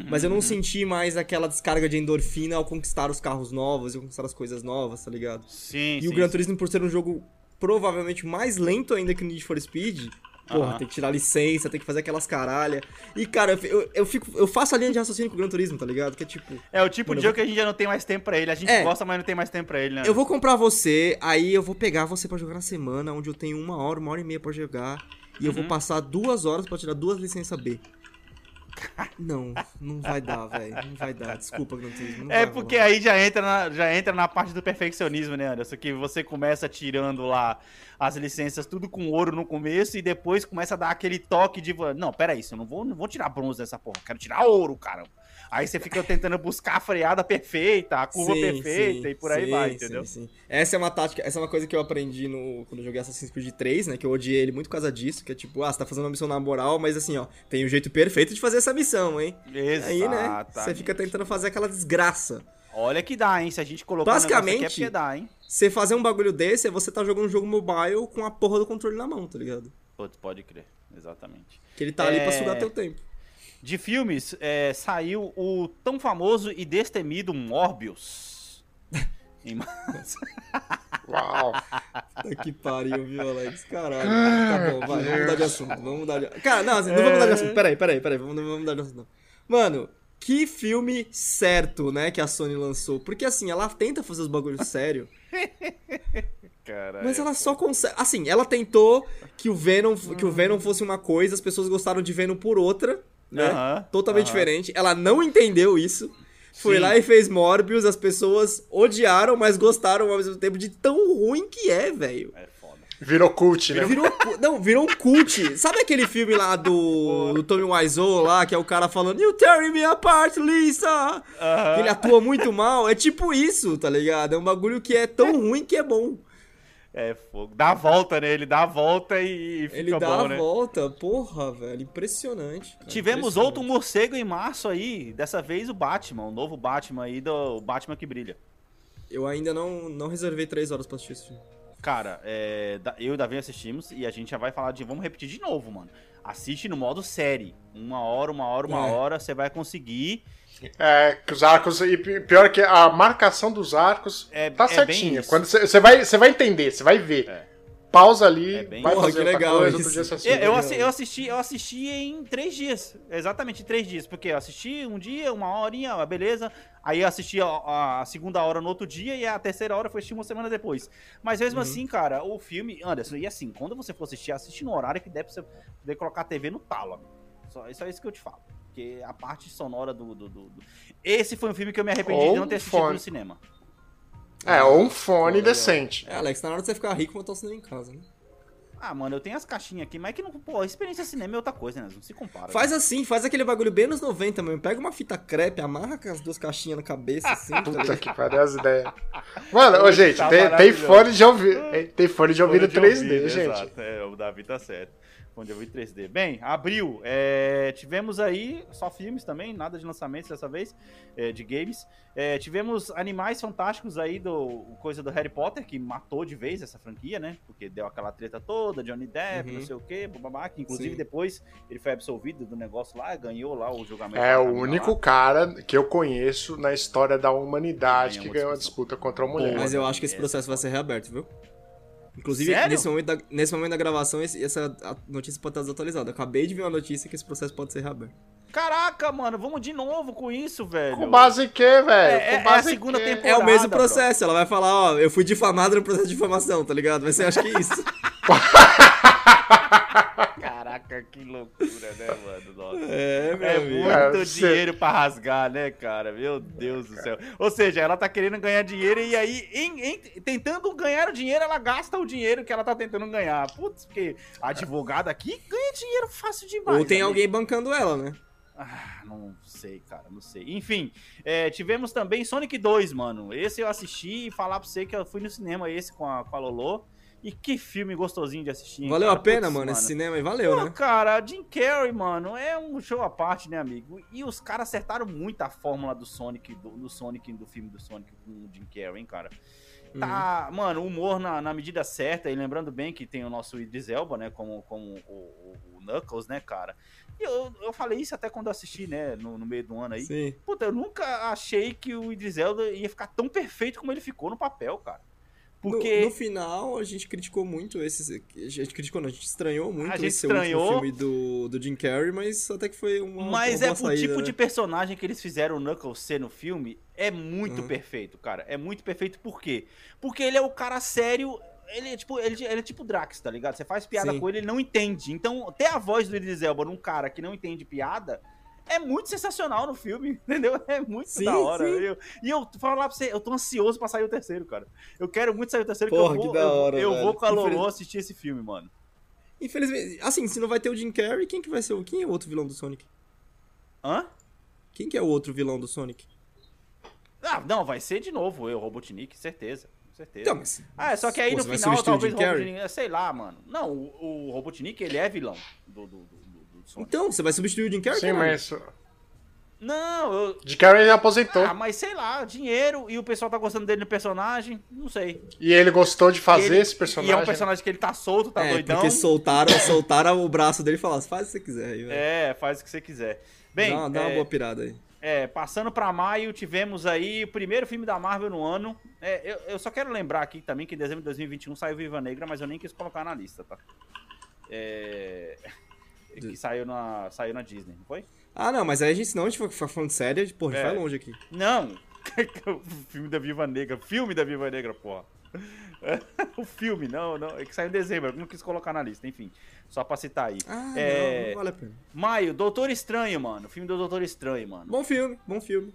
mas eu não senti mais aquela descarga de endorfina ao conquistar os carros novos e conquistar as coisas novas, tá ligado? Sim, E sim. o Gran Turismo, por ser um jogo provavelmente mais lento ainda que o Need for Speed, porra, Aham. tem que tirar licença, tem que fazer aquelas caralha. E, cara, eu, eu, fico, eu faço a linha de raciocínio com o Gran Turismo, tá ligado? Que é tipo, É o tipo de jogo que a gente já não tem mais tempo pra ele. A gente É. gosta, mas não tem mais tempo pra ele, né? eu vou comprar você, aí eu vou pegar você pra jogar na semana, onde eu tenho uma hora, uma hora e meia pra jogar, e eu vou passar duas horas pra tirar duas licenças B. Não, não vai dar, velho. Não vai dar. Desculpa, Gran Turismo. É porque rolar. aí já entra, na, já entra na parte do perfeccionismo, né, Anderson? Que você começa tirando lá as licenças tudo com ouro no começo e depois começa a dar aquele toque de. Não, pera isso, eu não vou, não vou tirar bronze dessa porra, eu quero tirar ouro, cara. Aí você fica tentando buscar a freada perfeita, a curva Sim, perfeita sim, e por aí sim, vai, entendeu? sim. Essa é uma tática, essa é uma coisa que eu aprendi no, quando eu joguei Assassin's Creed 3, né? Que eu odiei ele muito por causa disso, que é tipo, ah, você tá fazendo uma missão na moral, mas assim, ó, tem um jeito perfeito de fazer essa missão, hein? Aí, né? Você fica tentando fazer aquela desgraça. Olha que dá, hein? Se a gente colocar um negócio aqui é Basicamente- dá, hein? Você fazer um bagulho desse é você tá jogando um jogo mobile com a porra do controle na mão, tá ligado? Putz, pode crer, exatamente. Que ele tá ali pra É. sugar teu tempo. De filmes, é, saiu o tão famoso e destemido Morbius. Em março. Uau. Puta que pariu, viu, Alex? Caralho. Tá bom, vai, vamos mudar de assunto. Vamos mudar de Cara, não, assim, não vamos mudar de assunto. Peraí, peraí, peraí. Vamos, não vamos mudar de assunto, não. Mano, que filme certo, né, que a Sony lançou. Porque assim, ela tenta fazer os bagulhos sérios, Cara, mas ela só consegue. Assim, ela tentou que o Venom, que o Venom fosse uma coisa, as pessoas gostaram de Venom por outra, né? Aham, Totalmente aham. diferente. Ela não entendeu isso. Foi Sim. lá e fez Morbius, as pessoas odiaram, mas gostaram ao mesmo tempo de tão ruim que é, velho. É. Virou cult, né? Virou, não, virou um cult. Sabe aquele filme lá do, do Tommy Wiseau lá, que é o cara falando You tearing me apart, Lisa! Que ele atua muito mal. É tipo isso, tá ligado? É um bagulho que é tão ruim que é bom. É fogo. Dá a volta, né? Ele dá a volta e, e fica Ele dá bom, a né? volta. Porra, velho. Impressionante. cara, Tivemos impressionante. outro morcego em março aí. Dessa vez o Batman, o novo Batman aí, do o Batman que brilha. Eu ainda não, não reservei três horas pra assistir esse filme. Cara, é, eu e o Davi assistimos e a gente já vai falar de. Vamos repetir de novo, mano. Assiste no modo série. Uma hora, uma hora, uma É. hora, você vai conseguir. É, que os arcos. E pi- pior que a marcação dos arcos É- tá é certinha. Quando você vai, você vai entender, você vai ver. É. Pausa ali, É bem vai Porra, fazer que legal coisa, outro dia assiste. Eu, eu, assisti, eu assisti em três dias. Exatamente, três dias. Porque eu assisti um dia, uma horinha, beleza. Aí eu assisti a, a segunda hora no outro dia e a terceira hora foi assistir uma semana depois. Mas mesmo Uhum. assim, cara, o filme. Anderson, e assim, quando você for assistir, assiste no horário que der pra você poder colocar a TV no talo, amigo. Só, só isso que eu te falo. Porque a parte sonora do. do- do- do- Esse foi um filme que eu me arrependi de não ter assistido no cinema. É, ou um fone decente. É, Alex, tá na hora de você ficar rico, montar o cinema em casa, né? Ah, mano, eu tenho as caixinhas aqui, mas é que não. Pô, a experiência cinema é outra coisa, né? Não se compara. Faz assim, faz aquele bagulho bem nos 90 mesmo. Pega uma fita crepe, amarra com as duas caixinhas na cabeça, assim, tá Puta ligado? que pariu as ideias. Mano, ô, gente, tá tem, tem fone de ouvido. Tem fone de ouvido Fone de 3D, ouvido, gente. Exato, é, o Davi tá certo. Fone de ouvido 3D. Bem, abril, é, tivemos aí só filmes também, nada de lançamentos dessa vez, é, de games. É, tivemos Animais Fantásticos aí, do coisa do Harry Potter, que matou de vez essa franquia, né? Porque deu aquela treta toda, Johnny Depp, Uhum. não sei o quê, bababá, que inclusive Sim. depois ele foi absolvido do negócio lá, ganhou lá o julgamento. É lá, o lá. único cara que eu conheço na história da humanidade Ganhou que uma ganhou a disputa contra a mulher. Mas eu acho que esse processo vai ser reaberto, viu? Inclusive, Sério? nesse momento, da, nesse momento da gravação, esse- essa notícia pode estar desatualizada. Acabei de ver uma notícia que esse processo pode ser reaberto. Caraca, mano, vamos de novo com isso, velho. Com base em quê, velho? É- é- é Com base a em segunda quê? temporada. É o mesmo bro. processo. Ela vai falar, ó, eu fui difamado no processo de difamação, tá ligado? Vai ser, acho que isso. Caraca, que loucura, né, mano? Nossa. É, meu É muito você- dinheiro pra rasgar, né, cara? Meu Deus do céu. Ou seja, ela tá querendo ganhar dinheiro e aí, em- em- tentando ganhar o dinheiro, ela gasta o dinheiro que ela tá tentando ganhar. Putz, porque a advogada aqui ganha dinheiro fácil demais. Ou tem amigo. alguém bancando ela, né? Ah, não sei, cara, não sei. Enfim, é, tivemos também Sonic 2, mano. Esse eu assisti e falar pra você que eu fui no cinema esse com a, com a Lolo. E que filme gostosinho de assistir. Valeu cara? a pena, mano, esse cinema aí. Valeu, Pô, né? cara, Jim Carrey, mano, é um show à parte, né, amigo? E os caras acertaram muito a fórmula do Sonic, do, do Sonic, do filme do Sonic com o Jim Carrey, hein, cara? Tá, Uhum. mano, humor na, na medida certa, e lembrando bem que tem o nosso Idris Elba, né, como, como o, o- o Knuckles, né, cara? E eu, eu falei isso até quando eu assisti, né, no, no meio do ano aí. Sim. Puta, eu nunca achei que o Idris Elba ia ficar tão perfeito como ele ficou no papel, cara. No- Porque... No, final, a gente criticou muito esse. A gente criticou, não, a gente estranhou muito A gente esse estranhou. filme do, do Jim Carrey, mas até que foi uma. Mas uma é boa o saída, tipo né? de personagem que eles fizeram o Knuckles ser no filme é muito Uhum. perfeito, cara. É muito perfeito por quê? Porque ele é o cara sério. Ele é tipo, ele, ele é tipo Drax, tá ligado? Você faz piada Sim. com ele, ele não entende. Então, ter a voz do Idris Elba num cara que não entende piada é muito sensacional no filme, entendeu? É muito Sim, da hora. sim. Eu- e eu falo lá pra você, eu tô ansioso pra sair o terceiro, cara. Eu quero muito sair o terceiro, Porra, que eu vou, que da hora, eu, eu vou com a Lolo Infeliz- assistir esse filme, mano. Infelizmente, assim, se não vai ter o Jim Carrey, quem que vai ser o. Quem é o outro vilão do Sonic? Hã? Quem que é o outro vilão do Sonic? Ah, não, vai ser de novo eu, Robotnik, certeza. Certeza. Então, mas. Ah, só que aí no final talvez o? Robotnik. Sei lá, mano. Não, o, o Robotnik ele é vilão do, do, do, Então, você vai substituir o Jim Carrey? Sim, mas. Não, eu. De Carrey aposentou. Ah, mas sei lá, dinheiro e o pessoal tá gostando dele no personagem, não sei. E ele gostou de fazer ele- esse personagem. E é um personagem que ele tá solto, tá é, doidão. porque soltaram, soltaram o braço dele e falaram, faz o que você quiser aí, velho. É, faz o que você quiser. Bem, dá, uma- dá uma é, boa pirada aí. é, passando pra maio, tivemos aí o primeiro filme da Marvel no ano. É, eu, eu só quero lembrar aqui também que em dezembro de 2021 saiu Viva Negra, mas eu nem quis colocar na lista, tá? É... Que saiu na, saiu na Disney, não foi? Ah, não, mas aí a gente, senão a gente ficar falando sério, porra, a gente É. vai longe aqui. Não! o filme da Viva Negra. Filme da Viva Negra, porra. o filme, não, não. É que saiu em dezembro, eu não quis colocar na lista, enfim. Só pra citar aí. Ah, É, não, não vale a pena. Maio, Doutor Estranho, mano. Filme do Doutor Estranho, mano. Bom filme, bom filme.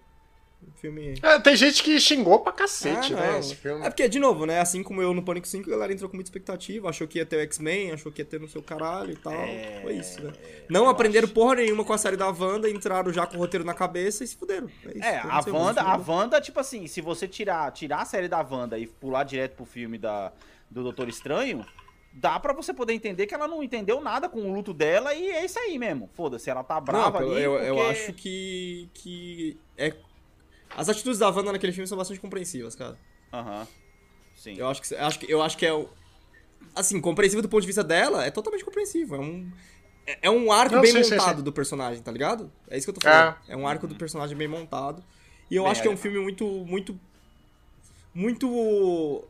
Filme... É, tem gente que xingou pra cacete, Ah, né? Esse filme. É porque, de novo, né? Assim como eu no Pânico 5, a galera entrou com muita expectativa, achou que ia ter o X-Men, achou que ia ter no seu caralho e tal. É, Foi isso, né? Não aprenderam porra nenhuma com a série da Wanda, entraram já com o roteiro na cabeça e se fuderam. É, isso, É, a Wanda, a Wanda, tipo assim, se você tirar, tirar a série da Wanda e pular direto pro filme da, do Doutor Estranho, dá pra você poder entender que ela não entendeu nada com o luto dela e é isso aí mesmo. Foda-se, ela tá brava Não, ali. eu, eu porque- acho que, que é... As atitudes da Wanda naquele filme são bastante compreensivas, cara. Aham. Sim. Eu acho que, eu acho que, eu acho que é o... Assim, compreensível do ponto de vista dela, é totalmente compreensivo. É um, é- é um arco Não, bem sim, sim, montado sim. do personagem, tá ligado? É isso que eu tô falando. É, um arco do personagem bem montado. E eu Bem acho que é um filme muito, muito... Muito...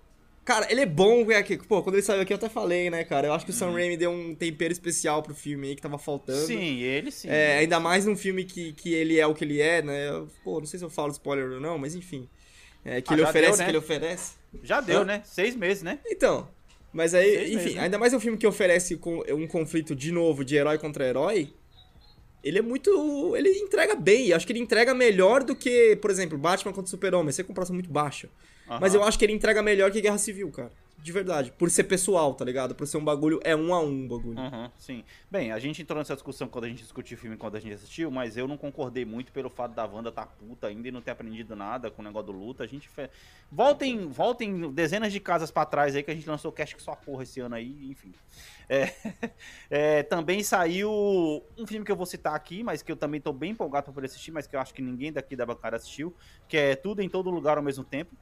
Cara, ele é bom, é que, pô, quando ele saiu aqui eu até falei, né, cara? Eu acho que o Sam Raimi deu um tempero especial pro filme aí que tava faltando. Uhum. Sim, ele sim. É, ainda mais num filme que, que ele é o que ele é, né? Pô, não sei se eu falo spoiler ou não, mas enfim. É, que Ah, ele oferece deu, o né? que ele oferece. Já deu, Hã? né? Seis meses, né? Então, mas aí, Seis enfim, meses, né? ainda mais um filme que oferece com- um conflito de novo de herói contra herói. Ele é muito. Ele entrega bem. Acho que ele entrega melhor do que, por exemplo, Batman contra Super-Homem. Você comparação muito Mas eu acho que ele entrega melhor que Guerra Civil, cara. De verdade. Por ser pessoal, tá ligado? Por ser um bagulho. É um a um bagulho. Uhum, sim. Bem, a gente entrou nessa discussão quando a gente discutiu o filme quando a gente assistiu, mas eu não concordei muito pelo fato da Wanda tá puta ainda e não ter aprendido nada com o negócio do luta. A gente fe... voltem, voltem dezenas de casas pra trás aí que a gente lançou cast que só porra esse ano aí, enfim. É, é, também saiu um filme que eu vou citar aqui, mas que eu também tô bem empolgado pra poder assistir, mas que eu acho que ninguém daqui da bancada assistiu, que é Tudo em Todo Lugar ao mesmo tempo.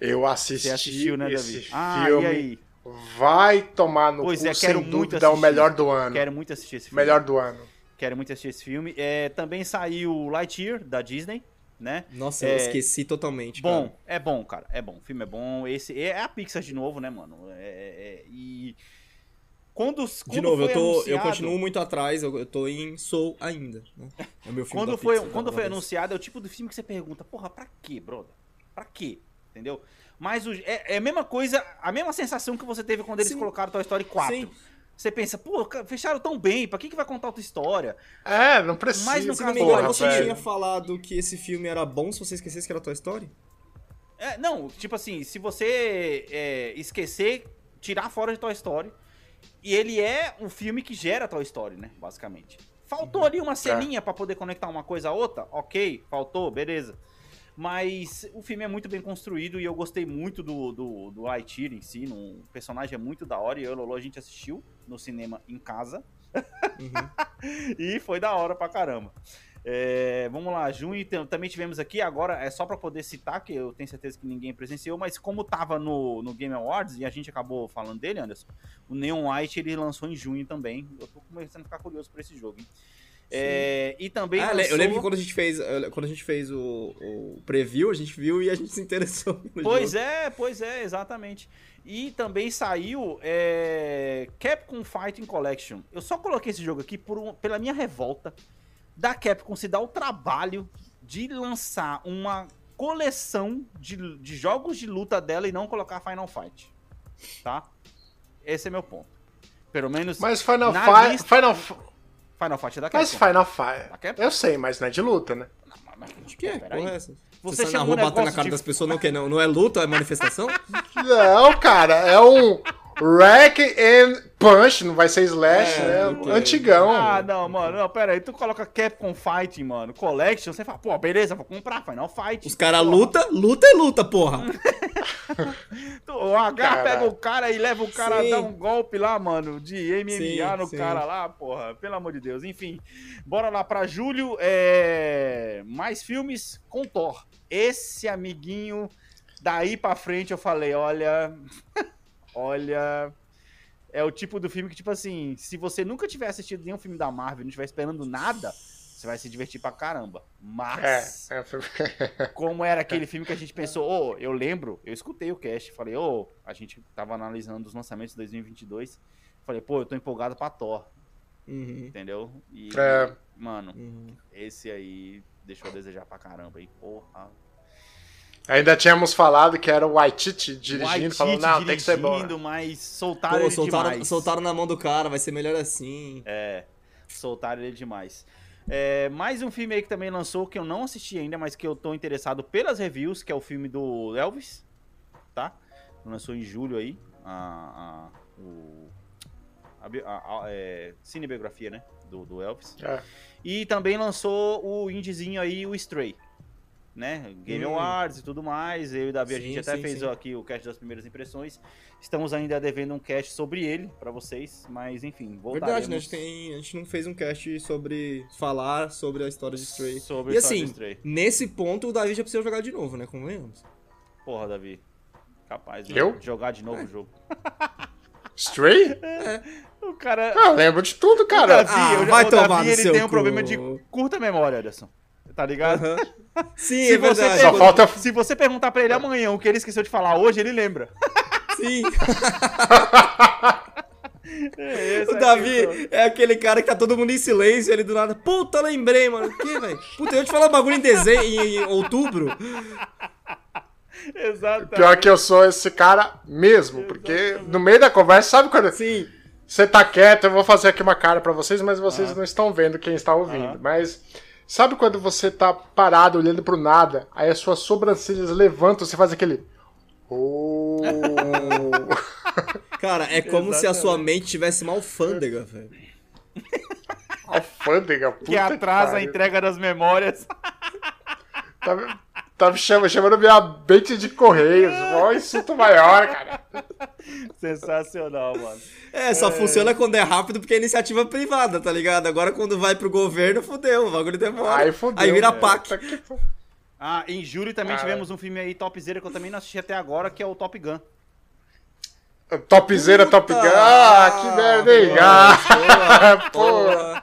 Eu assisti Você assistiu, né, esse Davi? Ah, filme. e aí? Vai tomar no Pois cu, é, quero sem muito dúvida, é o assistir. melhor do ano. Quero muito assistir esse filme. Melhor do ano. Quero muito assistir esse filme. É, também saiu Lightyear, da Disney, né? Nossa, É, eu esqueci totalmente. Bom, cara. é bom, cara. É bom. O filme é bom. Esse é a Pixar de novo, né, mano? É, é- é- e quando, De quando novo, eu, tô, eu anunciado- continuo muito atrás, eu, eu tô em Soul ainda. Né? É o meu filme Quando da foi, Pixar, quando foi vez. anunciado, é o tipo do filme que você pergunta, porra, pra quê, brother? Pra quê? Entendeu? Mas o- é, é a mesma coisa, a mesma sensação que você teve quando eles Sim. colocaram Toy Story 4. Sim. Você pensa, pô, fecharam tão bem, pra que, que vai contar outra história? É, não precisa. Mas no me Porra, você velho. tinha falado que esse filme era bom se você esquecesse que era Toy Story? É, não, tipo assim, se você é, esquecer, tirar fora de Toy Story, e ele é um filme que gera Toy Story, né, basicamente. Faltou ali uma ceninha pra poder conectar uma coisa a outra, ok, faltou, beleza. Mas o filme é muito bem construído e eu gostei muito do, do, do Lightyear em si, o personagem é muito da hora e eu e o Lolo a gente assistiu no cinema em casa. e foi da hora pra caramba. É, vamos lá, junho também tivemos aqui, agora é só pra poder citar, que eu tenho certeza que ninguém presenciou, mas como tava no, no Game Awards, e a gente acabou falando dele, Anderson, o Neon White ele lançou em junho também. Eu tô começando a ficar curioso por esse jogo, hein? É, e também. Ah, le- eu lançou- lembro que quando a gente fez, quando a gente fez o, o preview, a gente viu e a gente se interessou no Pois jogo. é, pois é, exatamente. E também saiu é, Capcom Fighting Collection. Eu só coloquei esse jogo aqui por um- pela minha revolta da Capcom se dar o trabalho de lançar uma coleção de, de jogos de luta dela e não colocar Final Fight. Tá? Esse é meu ponto. Pelo menos. Mas Final, na Fi- lista- Final, Final Fight é da Mas Capcom. Final Fight. Eu sei, mas não é de luta, né? Acho que é, porra é essa? Você Você sai na rua um batendo na cara de- das pessoas, não, que não, não é luta, é manifestação? Não, cara, é um Rack and Punch, não vai ser Slash, É, né? ok. Antigão. Ah, não, mano, não, pera aí, tu coloca Capcom Fighting, mano, Collection, você fala, pô, beleza, vou comprar Final Fight. Os caras luta, luta é luta, porra. O H pega o cara e leva o cara a Sim. dar um golpe lá, mano, de MMA Sim, no sim. cara lá, porra. Pelo amor de Deus. Enfim, bora lá pra julho. É... Mais filmes com Thor. Esse amiguinho, daí pra frente eu falei, olha. olha. É o tipo do filme que, tipo assim, se você nunca tiver assistido nenhum filme da Marvel e não estiver esperando nada, você vai se divertir pra caramba. Mas É, é, como era aquele filme que a gente pensou, ô, eu lembro, eu escutei o cast, falei, ô, a gente tava analisando os lançamentos de 2022, falei, pô, eu tô empolgado pra Thor, Uhum, entendeu? E, É. mano, uhum. esse aí deixou a desejar pra caramba, hein, porra. Ainda tínhamos falado que era o Waititi dirigindo, Waititi falando, não, tem que ser bom. mas soltaram Pô, ele soltaram, demais. soltaram na mão do cara, vai ser melhor assim. É, soltaram ele demais. É, mais um filme aí que também lançou, que eu não assisti ainda, mas que eu tô interessado pelas reviews, que é o filme do Elvis, tá? Lançou em julho aí, a, a, o, a, a- a- é, cinebiografia, né, do, do Elvis. É. E também lançou o indiezinho aí, o Stray, né? Game Hum. Awards e tudo mais. Eu e o Davi, a Sim, gente até sim, fez sim. aqui o cast das primeiras impressões. Estamos ainda devendo um cast sobre ele pra vocês, mas enfim, voltaremos. Verdade, né? A gente, tem, a gente não fez um cast sobre falar sobre a história de Stray. Sobre a e assim, nesse ponto o Davi já precisa jogar de novo, né? Convenhamos. Porra, Davi. Capaz de Eu? jogar de novo o jogo. Stray? O cara. Ah, eu lembro de tudo, o cara. Davi, Ah, eu- vai o tomar Davi no ele seu tem um cu. problema de curta memória, Anderson. Tá ligado? Aham. Sim, Se é você, verdade. Só falta- se você perguntar pra ele amanhã o que ele esqueceu de falar hoje, ele lembra. Sim. Esse O aqui, Davi então. é aquele cara que tá todo mundo em silêncio, ele do nada. Puta, lembrei, mano. O que, velho? Puta, eu te falar um bagulho em dezembro, em, em outubro. Exatamente. Pior que eu sou esse cara mesmo, porque no meio da conversa, sabe quando Sim. você tá quieto, eu vou fazer aqui uma cara pra vocês, mas vocês não estão vendo quem está ouvindo. Aham. Mas sabe quando você tá parado olhando pro nada, aí as suas sobrancelhas levantam, você faz aquele Oh. Cara, é como se a sua mente tivesse uma alfândega, velho. Alfândega, puta Que atrasa a pariu. entrega das memórias. Tá, tá me chamando, chamando minha mente de correios. Ó, insulto maior, cara. Sensacional, mano. É, só funciona quando é rápido porque é iniciativa privada, tá ligado? Agora quando vai pro governo, fudeu, o bagulho demora. Aí fodeu. Aí vira né? PAC. Tá que- Ah, em julho também Cara. tivemos um filme aí topzera que eu também não assisti até agora, que é o Top Gun. Topzera, Top Gun. Ah, que merda, hein? Ah, pô. Porra.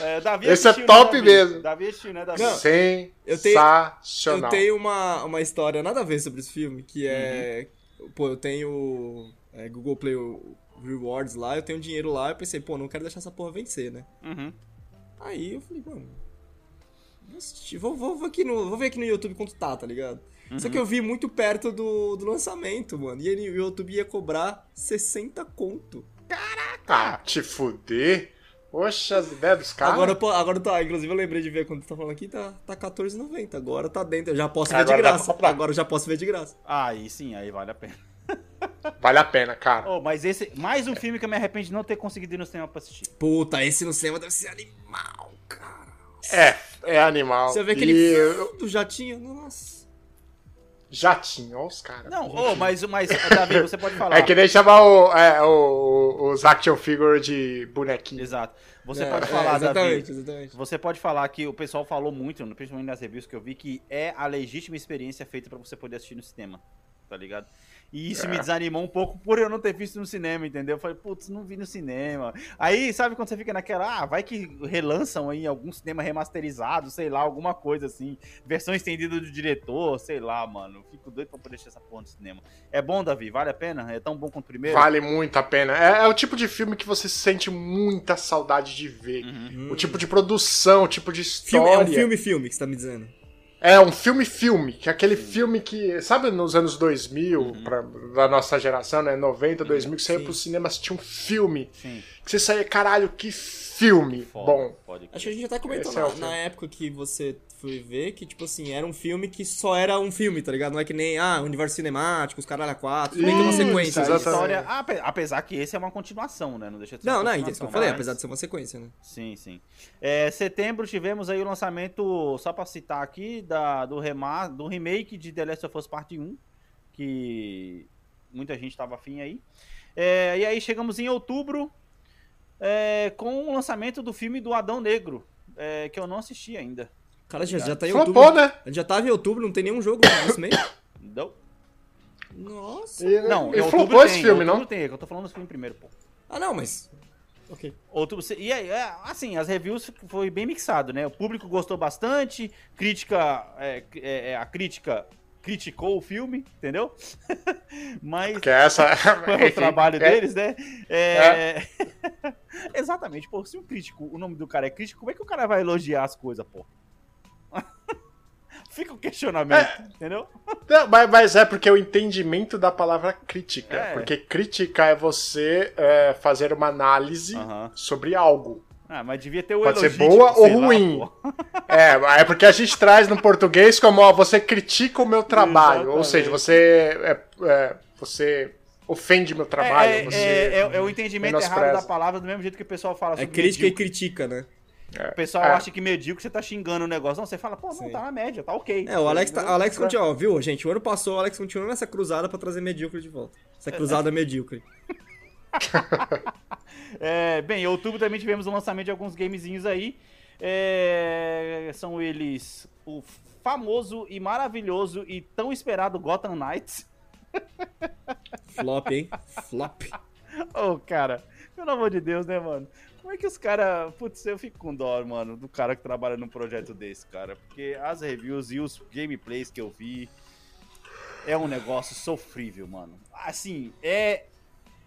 É, Davi Esse é assistiu, top né, Davi? mesmo. Davi assistiu, né, Davi? Não. Eu tenho- Sensacional. Eu tenho uma, uma história nada a ver sobre esse filme, que é. Uhum. Pô, eu tenho é, Google Play Rewards lá, eu tenho dinheiro lá, eu pensei, pô, não quero deixar essa porra vencer, né? Uhum. Aí eu falei, mano. Vou, vou, vou, aqui no, vou ver aqui no YouTube quanto tá, tá ligado? Só Uhum. que eu vi muito perto do, do lançamento, mano. E ele, o YouTube ia cobrar 60 conto. Ah, te fuder. Poxa, as ideias dos caras. Agora, agora tá, inclusive eu lembrei de ver quando tu tá falando aqui, tá, tá 14,90. Agora tá dentro, eu já posso ver Agora de dá pra graça. Agora eu já posso ver de graça. Aí sim, aí vale a pena. Vale a pena, cara. Oh, mas esse, mais um filme que eu me arrependo de não ter conseguido ir no cinema pra assistir. Puta, esse no cinema deve ser animal, cara. É, é animal. Você vê E aquele eu- do jatinho, nossa. Jatinho, olha os caras. Não, oh, mas, mas, Davi, você pode falar. É que nem chamar o, é, o- os action figure de bonequinho. Exato. Você É, pode é, falar, exatamente, Davi. exatamente. Você pode falar que o pessoal falou muito, principalmente nas reviews que eu vi, que é a legítima experiência feita pra você poder assistir no cinema. Tá ligado? E isso me desanimou um pouco por eu não ter visto no cinema, entendeu? Eu falei, putz, não vi no cinema. Aí, sabe quando você fica naquela, ah, vai que relançam aí algum cinema remasterizado, sei lá, alguma coisa assim. Versão estendida do diretor, sei lá, mano. Fico doido pra poder assistir essa porra no cinema. É bom, Davi? Vale a pena? É tão bom quanto o primeiro? Vale muito a pena. É, é o tipo de filme que você sente muita saudade de ver. Uhum. O tipo de produção, o tipo de Filme- história. é um filme-filme que você tá me dizendo. É um filme-filme, que é aquele filme que, sabe, nos anos 2000, pra, da nossa geração, né, 90, 2000, que você ia Sim. pro cinema assistir um filme, Sim. Que você saía, caralho, que filme Foda, bom. Pode Acho que a gente até comentou Esse é na, na época que você foi ver que, tipo assim, era um filme que só era um filme, tá ligado? Não é que nem, ah, universo cinemático, os caralho a quatro, tem que uma sequência. A exatamente. história, ape- apesar que esse é uma continuação, né? Não deixa de ser Não, não, é isso que eu falei, mas- apesar de ser uma sequência, né? Sim, sim. É, setembro tivemos aí o lançamento, só pra citar aqui, da, do, remar, do remake de The Last of Us Part 1, que muita gente tava afim aí. É, e aí chegamos em outubro é, com o lançamento do filme do Adão Negro, é, que eu não assisti ainda. Cara, já, já tá em Flopou, outubro. né? A gente já tava em outubro, não tem nenhum jogo nesse mês. Não, Nossa. E, não e flopou esse tem, filme, não? tem, é eu tô falando dos filmes primeiro, pô. Ah, não, mas. Ok. Outubro, e aí, é, assim, as reviews foi bem mixado, né? O público gostou bastante, crítica, é, é, a crítica criticou o filme, entendeu? Mas Porque essa... é o trabalho é- deles, né? É... Exatamente, pô, se um crítico, o nome do cara é crítico, como é que o cara vai elogiar as coisas, pô? Fica o questionamento, entendeu? Não, mas, mas é porque o entendimento da palavra crítica. É. Porque crítica é você é, fazer uma análise Aham. sobre algo. Ah, mas devia ter o Pode ser boa tipo, ou lá, ruim. pô. É, é porque a gente traz no português como, ó, você critica o meu trabalho. Ou Exatamente. seja, você, é, é, você ofende meu trabalho. É, é, você é, é, é o entendimento errado da palavra, do mesmo jeito que o pessoal fala É crítica e medíocre. critica, né? O pessoal É. acha que medíocre você tá xingando o negócio. Não, você fala, pô, não, Sim. tá na média, tá ok. É, o Alex, tá, o? Alex continua, ó, viu, gente? O ano passou, o Alex continuou nessa cruzada pra trazer medíocre de volta. Essa cruzada medíocre. É, bem, em outubro também tivemos o lançamento de alguns gamezinhos aí. É, são eles o famoso e maravilhoso e tão esperado Gotham Knights. Flop, hein? Flop. Ô, cara, pelo amor de Deus, né, mano? Como é que os caras. Putz, eu fico com dó, mano, do cara que trabalha num projeto desse, cara. Porque as reviews e os gameplays que eu vi é um negócio sofrível, mano. Assim, é.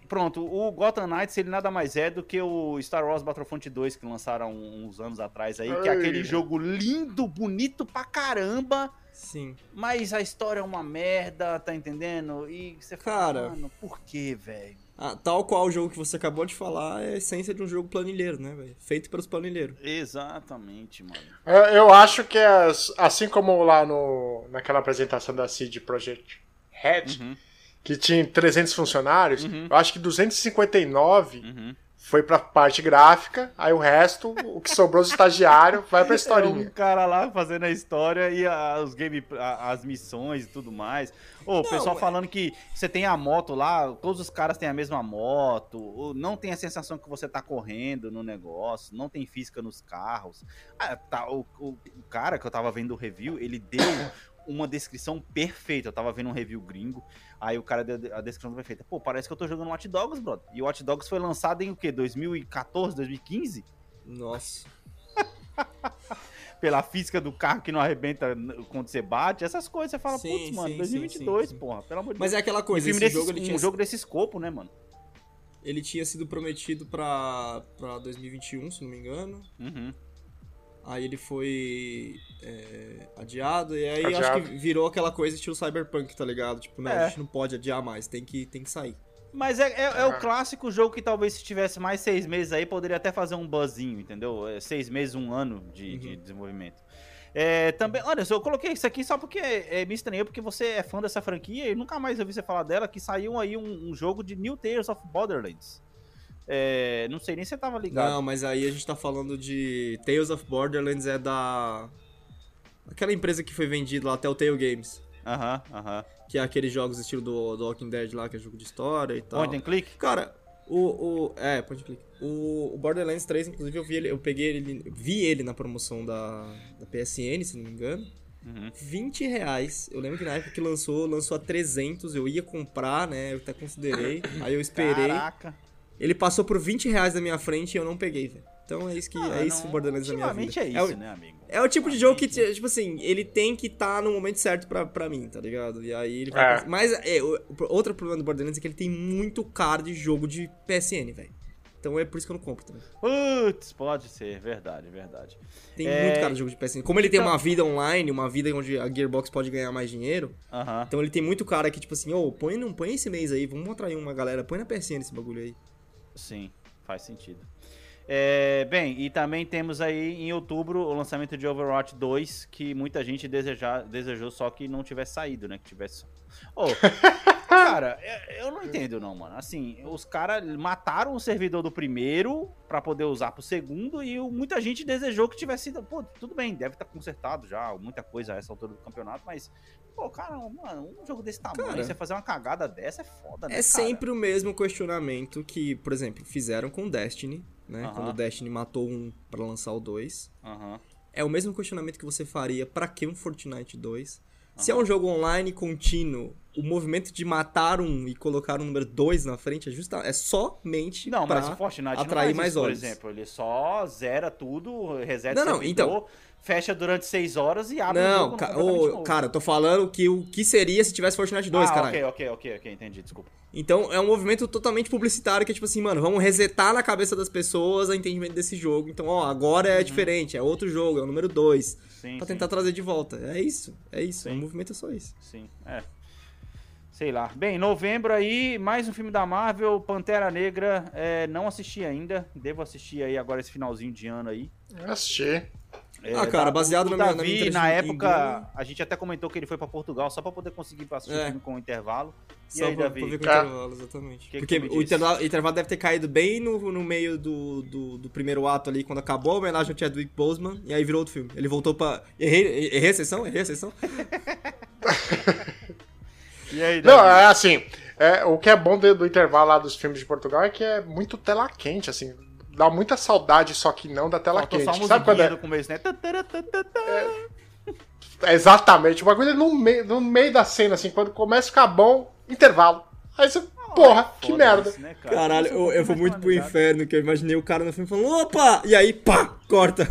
Pronto, o Gotham Knights ele nada mais é do que o Star Wars Battlefront 2 que lançaram uns anos atrás aí, que é Ai. aquele jogo lindo, bonito pra caramba, Sim. mas a história é uma merda, tá entendendo? E você fala, Cara. mano, por que, velho? Ah, tal qual o jogo que você acabou de falar é a essência de um jogo planilheiro, né, velho? Feito pelos planilheiros. Exatamente, mano. Eu, eu acho que as- assim como lá no, naquela apresentação da CD Projekt Red, Uhum. Que tinha 300 funcionários, Uhum. eu acho que 259 Uhum. foi pra parte gráfica, aí o resto, o que sobrou os estagiários, vai pra É um historinha. cara lá fazendo a história e a- os game, a- as missões e tudo mais. Ô, o pessoal é- falando que você tem a moto lá, todos os caras têm a mesma moto, não tem a sensação que você tá correndo no negócio, não tem física nos carros. Ah, tá, o, o- o cara que eu tava vendo o review, ele deu uma descrição perfeita. Eu tava vendo um review gringo, aí o cara deu a descrição perfeita. Pô, parece que eu tô jogando Watch Dogs, brother. E o Watch Dogs foi lançado em o quê? 2014, 2015? Nossa. pela física do carro que não arrebenta quando você bate, essas coisas. Você fala, putz, mano, sim, 2022, sim, sim. porra, pelo amor de Mas Deus. é aquela coisa, esse desse, jogo ele tinha, um jogo desse escopo, né, mano? ele tinha sido prometido pra, pra 2021, se não me engano. Uhum. Aí ele foi é, adiado, e aí Adiado. acho que virou aquela coisa estilo Cyberpunk, tá ligado? Tipo, não, É. a gente não pode adiar mais, tem que, tem que sair. Mas é, é- é Ah. o clássico jogo que talvez se tivesse mais seis meses aí, poderia até fazer um buzzinho, entendeu? É, seis meses, um ano de, de Uhum. desenvolvimento. É, também, olha, eu coloquei isso aqui só porque é, me estranhou, porque você é fã dessa franquia e nunca mais ouvi você falar dela, que saiu aí um, um jogo de New Tales of Borderlands. É, não sei nem se você tava ligado. Não, mas aí a gente tá falando de Tales of Borderlands é da... Aquela empresa que foi vendida lá, Telltale Games. Aham, aham. Que é aqueles jogos estilo do, do Walking Dead lá, que é jogo de história e tal. Point and click? Cara, o, o. É, point and click. O, o Borderlands 3, inclusive, eu vi ele. Eu peguei ele. Vi ele na promoção da, da PSN, se não me engano. Uhum. 20 reais. Eu lembro que na época que lançou, lançou a 300. Eu ia comprar, né? Eu até considerei. Aí eu esperei. Caraca. Ele passou por 20 reais na minha frente e eu não peguei, velho. Então é isso que Ah, é isso não- o Borderlands na minha vida. ultimamente é isso, o, né, amigo? é o tipo de jogo que, tipo assim, ele tem que estar no momento certo pra, pra mim, tá ligado? E aí ele vai. É. Mas é, o, outro problema do Borderlands é que ele tem muito cara de jogo de PSN, velho. Então é por isso que eu não compro também. Putz, pode ser, verdade, verdade. Tem É, muito cara de jogo de PSN. Como ele tem então- uma vida online, uma vida onde a Gearbox pode ganhar mais dinheiro, Aham. então ele tem muito cara que, tipo assim, ô, põe, não, põe esse mês aí, vamos atrair uma galera, põe na PSN esse bagulho aí. Sim, faz sentido. É, bem, e também temos aí em outubro o lançamento de Overwatch 2, que muita gente deseja, desejou só que não tivesse saído, né? Que tivesse. Ô, cara, eu- eu não entendo, não, mano. Assim, os caras mataram o servidor do primeiro pra poder usar pro segundo e muita gente desejou que tivesse sido. Pô, tudo bem, deve estar consertado já, muita coisa a essa altura do campeonato, mas. Pô, cara, mano, um jogo desse tamanho, Cara, você fazer uma cagada dessa é foda, né? É cara? sempre o mesmo questionamento que, por exemplo, fizeram com Destiny, né? Aham. Quando o Destiny matou um pra lançar o 2. Aham. É o mesmo questionamento que você faria pra que um Fortnite 2? Se é um jogo online contínuo, o movimento de matar um e colocar um número 2 na frente é, justa, é somente Não, pra mas o Fortnite atrair não faz mais isso, por olhos. exemplo. Ele só zera tudo, reseta Não, não, servidor, fecha durante 6 horas e abre o Não, jogo ca ô, novo. cara, eu tô falando que o que seria se tivesse Fortnite 2, ah, caralho. ok, ok, ok, ok, entendi, desculpa. Então é um movimento totalmente publicitário que é tipo assim, mano, vamos resetar na cabeça das pessoas o entendimento desse jogo. Então, ó, agora é diferente, é outro jogo, é o número 2. Uhum. Sim, Pra sim, tentar trazer de volta. É isso, é isso. Sim. O movimento é só isso. sim, é. Sei lá. Bem, novembro aí, mais um filme da Marvel, Pantera Negra, é, não assisti ainda, devo assistir aí agora esse finalzinho de ano aí. Eu assisti. É, Ah, cara, baseado na minha- na Davi, minha na época, a gente até comentou que ele foi pra Portugal só pra poder conseguir assistir É. o filme com o intervalo. E Só aí, pra, Davi? pra ver com o intervalo, exatamente. Que que Porque tu me o intervalo, intervalo deve ter caído bem no, no meio do, do, do primeiro ato ali, quando acabou a homenagem ao Chadwick Boseman, e aí virou outro filme. Ele voltou pra... Errei, errei a sessão? Errei a sessão? E aí, Não, Davi? é assim. é, o que é bom do, do intervalo lá dos filmes de Portugal é que é muito tela quente, assim. Dá muita saudade, só que não da tela Faltou só quente. Sabe quando é? do começo, né? É, Exatamente. O bagulho é no meio, no meio da cena, assim, quando começa a ficar bom, intervalo. Aí você, porra, que Foda merda. isso, né, cara? Caralho, é eu, eu fui mais muito pro inferno, que eu imaginei o cara no filme falando, opa! E aí, pá, corta.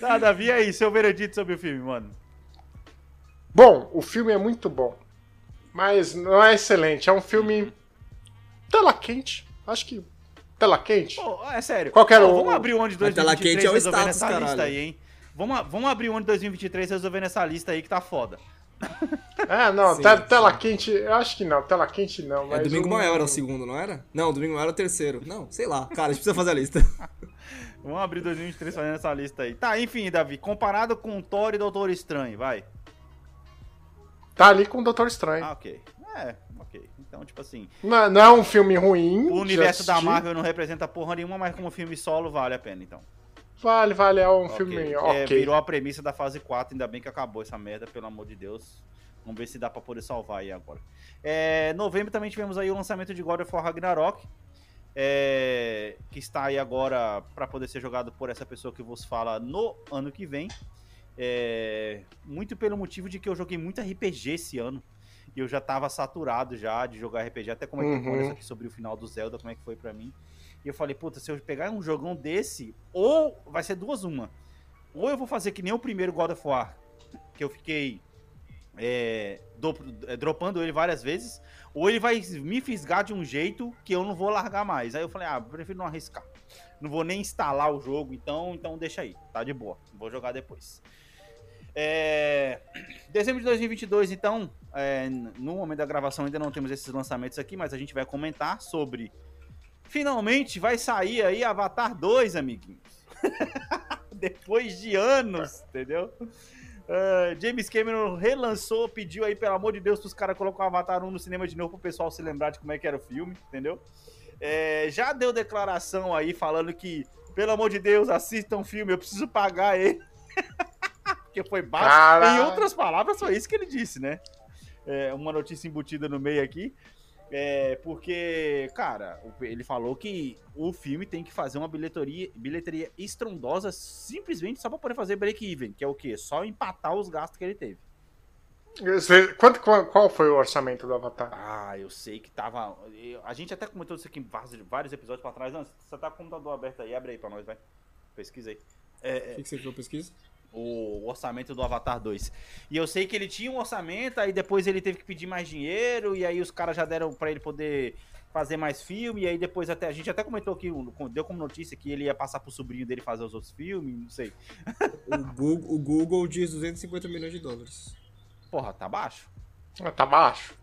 Tá, Davi, aí, seu veredito sobre o filme, mano? Bom, o filme é muito bom. Mas não é excelente. É um filme. Tela quente. Acho que. Tela quente. Pô, é sério. Qual que era o- Vamos abrir o ano de A tela 2023 quente é o resolvendo status, essa lista caralho. aí, hein? Vamos, vamos abrir o ano de 2023 resolvendo essa lista aí que tá foda. É, não, Sim, te- sim. tela quente. Eu acho que não. Tela quente não. É, Mas Domingo o- Maior era o segundo, não era? Não, Domingo Maior era o terceiro. Não, sei lá. Cara, a gente precisa fazer a lista. Vamos abrir 2023 fazendo essa lista aí. Tá, enfim, Davi, comparado com Thor e Doutor Estranho, vai. Tá ali com o Doutor Estranho. Ah, ok. É, ok. Então, tipo assim, Não, não é um filme ruim. o universo da. Marvel não representa porra nenhuma, mas como filme solo vale a pena, então. Vale, vale. É um Ok. filme É, ok. virou a premissa da fase 4, ainda bem que acabou essa merda, pelo amor de Deus. Vamos ver se dá pra poder salvar aí agora. É, novembro também tivemos aí o lançamento de God of War Ragnarok, é, que está aí agora pra poder ser jogado por essa pessoa que vos fala no ano que vem. É, muito pelo motivo de que eu joguei muito RPG esse ano. E eu já tava saturado já de jogar RPG, até como é que Uhum. aqui sobre o final do Zelda, como é que foi pra mim. E eu falei, puta, se eu pegar um jogão desse, ou vai ser duas uma. Ou eu vou fazer que nem o primeiro God of War, que eu fiquei é, do- é, dropando ele várias vezes, ou ele vai me fisgar de um jeito que eu não vou largar mais. Aí eu falei, ah, prefiro não arriscar. Não vou nem instalar o jogo, então, então deixa aí, tá de boa. Vou jogar depois. É, Dezembro de 2022, então, é, no momento da gravação ainda não temos esses lançamentos aqui, mas a gente vai comentar sobre. Finalmente vai sair aí Avatar 2, amiguinhos. Depois de anos, entendeu? Ah, James Cameron relançou, pediu aí, pelo amor de Deus, pros caras colocar o Avatar 1 no cinema de novo pro pessoal se lembrar de como é que era o filme, entendeu? É, já deu declaração aí falando que, pelo amor de Deus, assistam o filme, eu preciso pagar ele. Porque foi baixo. Caralho. Em outras palavras, foi isso que ele disse, né? É, uma notícia embutida no meio aqui. É, porque, cara, ele falou que o filme tem que fazer uma bilheteria, bilheteria estrondosa simplesmente só pra poder fazer break-even, que é o quê? Só empatar os gastos que ele teve. Quanto, qual, qual foi o orçamento do Avatar? Ah, eu sei que tava. eu- a gente até comentou isso aqui em vários, vários episódios pra trás. Não, você tá com o computador aberto aí, abre aí pra nós, vai. Pesquisa aí. É, O que, que você viu pesquisa? O orçamento do Avatar 2. E eu sei que ele tinha um orçamento, aí depois ele teve que pedir mais dinheiro, e aí os caras já deram pra ele poder fazer mais filme, e aí depois até a gente até comentou que deu como notícia que ele ia passar pro sobrinho dele fazer os outros filmes, não sei. O Google, o Google diz 250 milhões de dólares. Porra, tá baixo? Ah, Tá baixo.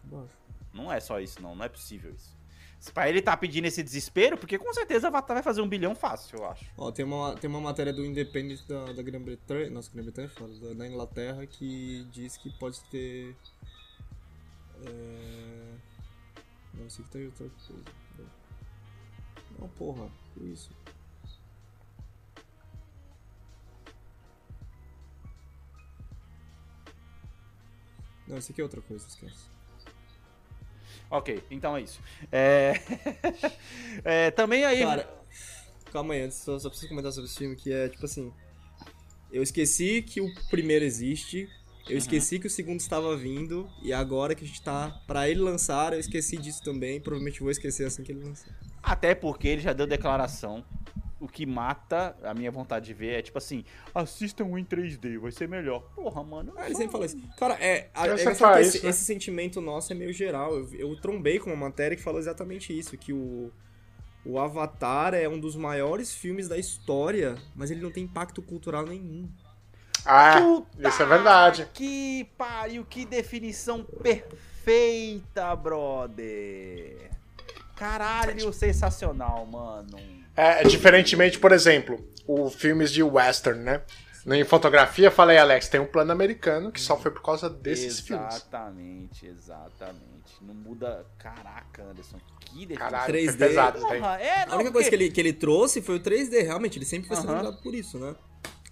Não é só isso, não. Não é possível isso. Pra ele tá pedindo esse desespero, porque com certeza Avatar vai fazer um bilhão fácil, eu acho. Ó, tem uma, tem uma matéria do Independent da, da Grã-Bretanha, nossa, Grã-Bretanha é foda, da, da Inglaterra, que diz que pode ter... É... Não, sei que tem outra coisa. Não, porra, que isso? Não, isso aqui é outra coisa, esquece. Ok, então é isso. É... é, também aí. Cara, calma aí, antes, só, só preciso comentar sobre esse filme, que é tipo assim. Eu esqueci que o primeiro existe, eu esqueci que o segundo estava vindo, e agora que a gente tá pra ele lançar, eu esqueci disso também, provavelmente vou esquecer assim que ele lançar. Até porque ele já deu declaração. O que mata a minha vontade de ver é tipo assim: assistam em 3D, vai ser melhor. Porra, mano. Ah, ele sempre fala isso. Cara, é, a, é isso, esse, né? esse sentimento nosso é meio geral. Eu, eu trombei com uma matéria que falou exatamente isso, que o, o Avatar é um dos maiores filmes da história, mas ele não tem impacto cultural nenhum. Ah, Puta isso é verdade. Que pariu, que definição perfeita, brother. Caralho, sensacional, mano. É, diferentemente, por exemplo, os filmes de western, né? Em fotografia, falei, Alex, tem um plano americano que só foi por causa desses filmes. Exatamente, exatamente. Não muda. Caraca, Anderson, que. Caralho, 3D. foi pesado. Porra, é, A não, única coisa porque- que ele, que ele trouxe foi o 3D, realmente. Ele sempre foi sendo Aham. lembrado por isso, né?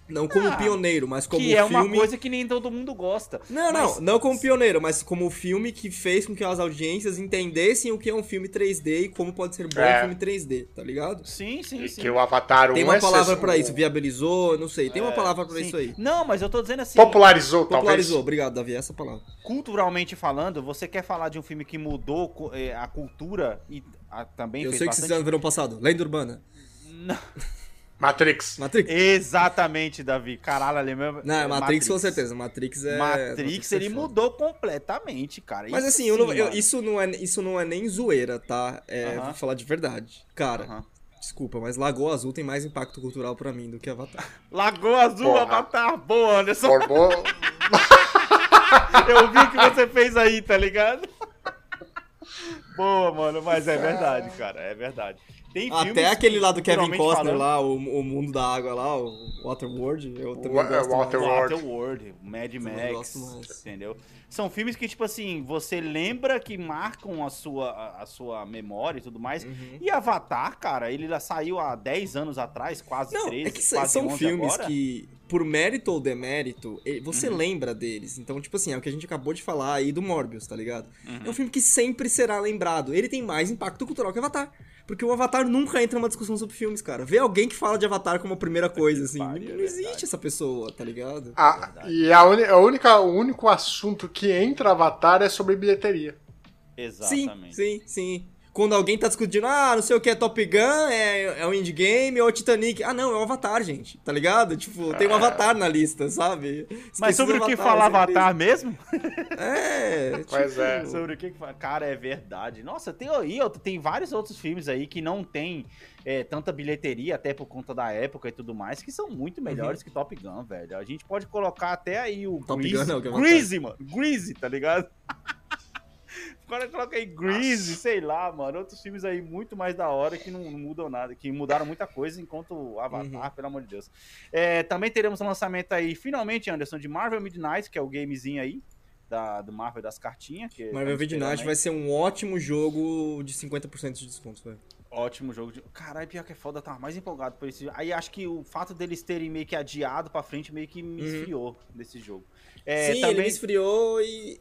Não como Ah, pioneiro, mas como que é uma filme... coisa que nem todo mundo gosta. Não, Mas- não, não como pioneiro, mas como filme que fez com que as audiências entendessem o que é um filme 3D e como pode ser bom É. um filme 3D, tá ligado? Sim, sim, sim. Que o Avatar 1 Tem uma é palavra pra isso, viabilizou, não sei, tem uma palavra pra Sim. isso aí. Não, mas eu tô dizendo assim, Popularizou, Popularizou, talvez. obrigado, Davi, essa palavra. culturalmente falando, você quer falar de um filme que mudou eh, a cultura e a- também Eu fez sei que vocês bastante... fizeram no verão passado, Lenda Urbana, Não, Matrix. Matrix. exatamente, Davi. Caralho, ali mesmo. Não, é Matrix, com certeza, Matrix é... Matrix, é ele foda. mudou completamente, cara. Mas Isso assim, eu não- sim, eu- isso, não é, isso não é nem zoeira, tá? É, Aham. vou falar de verdade. Cara, Aham. desculpa, mas Lagoa Azul tem mais impacto cultural pra mim do que Avatar. Lagoa Azul, Porra. Avatar, boa, Anderson. Formou. Eu vi o que você fez aí, tá ligado? Boa, mano, mas é verdade, cara, é verdade. Tem filmes Até aquele lá do Kevin Costner falando, lá, o, o mundo da água lá, o Waterworld, eu também Wa- gosto Waterworld. Waterworld, Mad Max, entendeu? São filmes que, tipo assim, você lembra que marcam a sua, a, a sua memória e tudo mais. Uhum. E Avatar, cara, ele já saiu há 10 anos atrás, quase Não, 13, é que quase são 11 filmes agora. que, por mérito ou demérito, você Uhum. lembra deles. Então, tipo assim, é o que a gente acabou de falar aí do Morbius, tá ligado? Uhum. É um filme que sempre será lembrado. Ele tem mais impacto cultural que Avatar. Porque o Avatar nunca entra numa discussão sobre filmes, cara. Vê alguém que fala de Avatar como a primeira coisa, assim. pariu, é não existe verdade. essa pessoa, tá ligado? Ah, e a, uni- a única, o único assunto que entra Avatar é sobre bilheteria. Sim, Exatamente. sim, sim. Quando alguém tá discutindo, ah, não sei o que é Top Gun, é, é o Indie Game ou o Titanic. Ah, não, é o Avatar, gente, tá ligado? Tipo, tem um Avatar na lista, sabe? Mas Esqueci sobre do o que Avatar, fala sempre Avatar mesmo? É, Pois tipo, é. Sobre o que que fala. Cara, é verdade. Nossa, tem aí, tem vários outros filmes aí que não tem é, tanta bilheteria, até por conta da época e tudo mais, que são muito melhores que Top Gun, velho. A gente pode colocar até aí o Uhum. Top Grease. Gun não, que é uma Grease, mano. Grease, tá ligado? Agora coloca aí Grease, sei lá, mano. Outros filmes aí muito mais da hora que não, mudam nada, que mudaram muita coisa, enquanto o Avatar, Uhum. pelo amor de Deus. É, também teremos um lançamento aí, finalmente, Anderson, de Marvel Midnight, que é o gamezinho aí. Da, do Marvel das cartinhas. que Marvel Midnight esperando vai ser um ótimo jogo de 50% de desconto, velho. Ótimo jogo de. Caralho, pior que é foda, eu tava mais empolgado por esse. Aí acho que o fato deles terem meio que adiado pra frente meio que me Uhum. esfriou desse jogo. É, Sim, também... ele me esfriou e...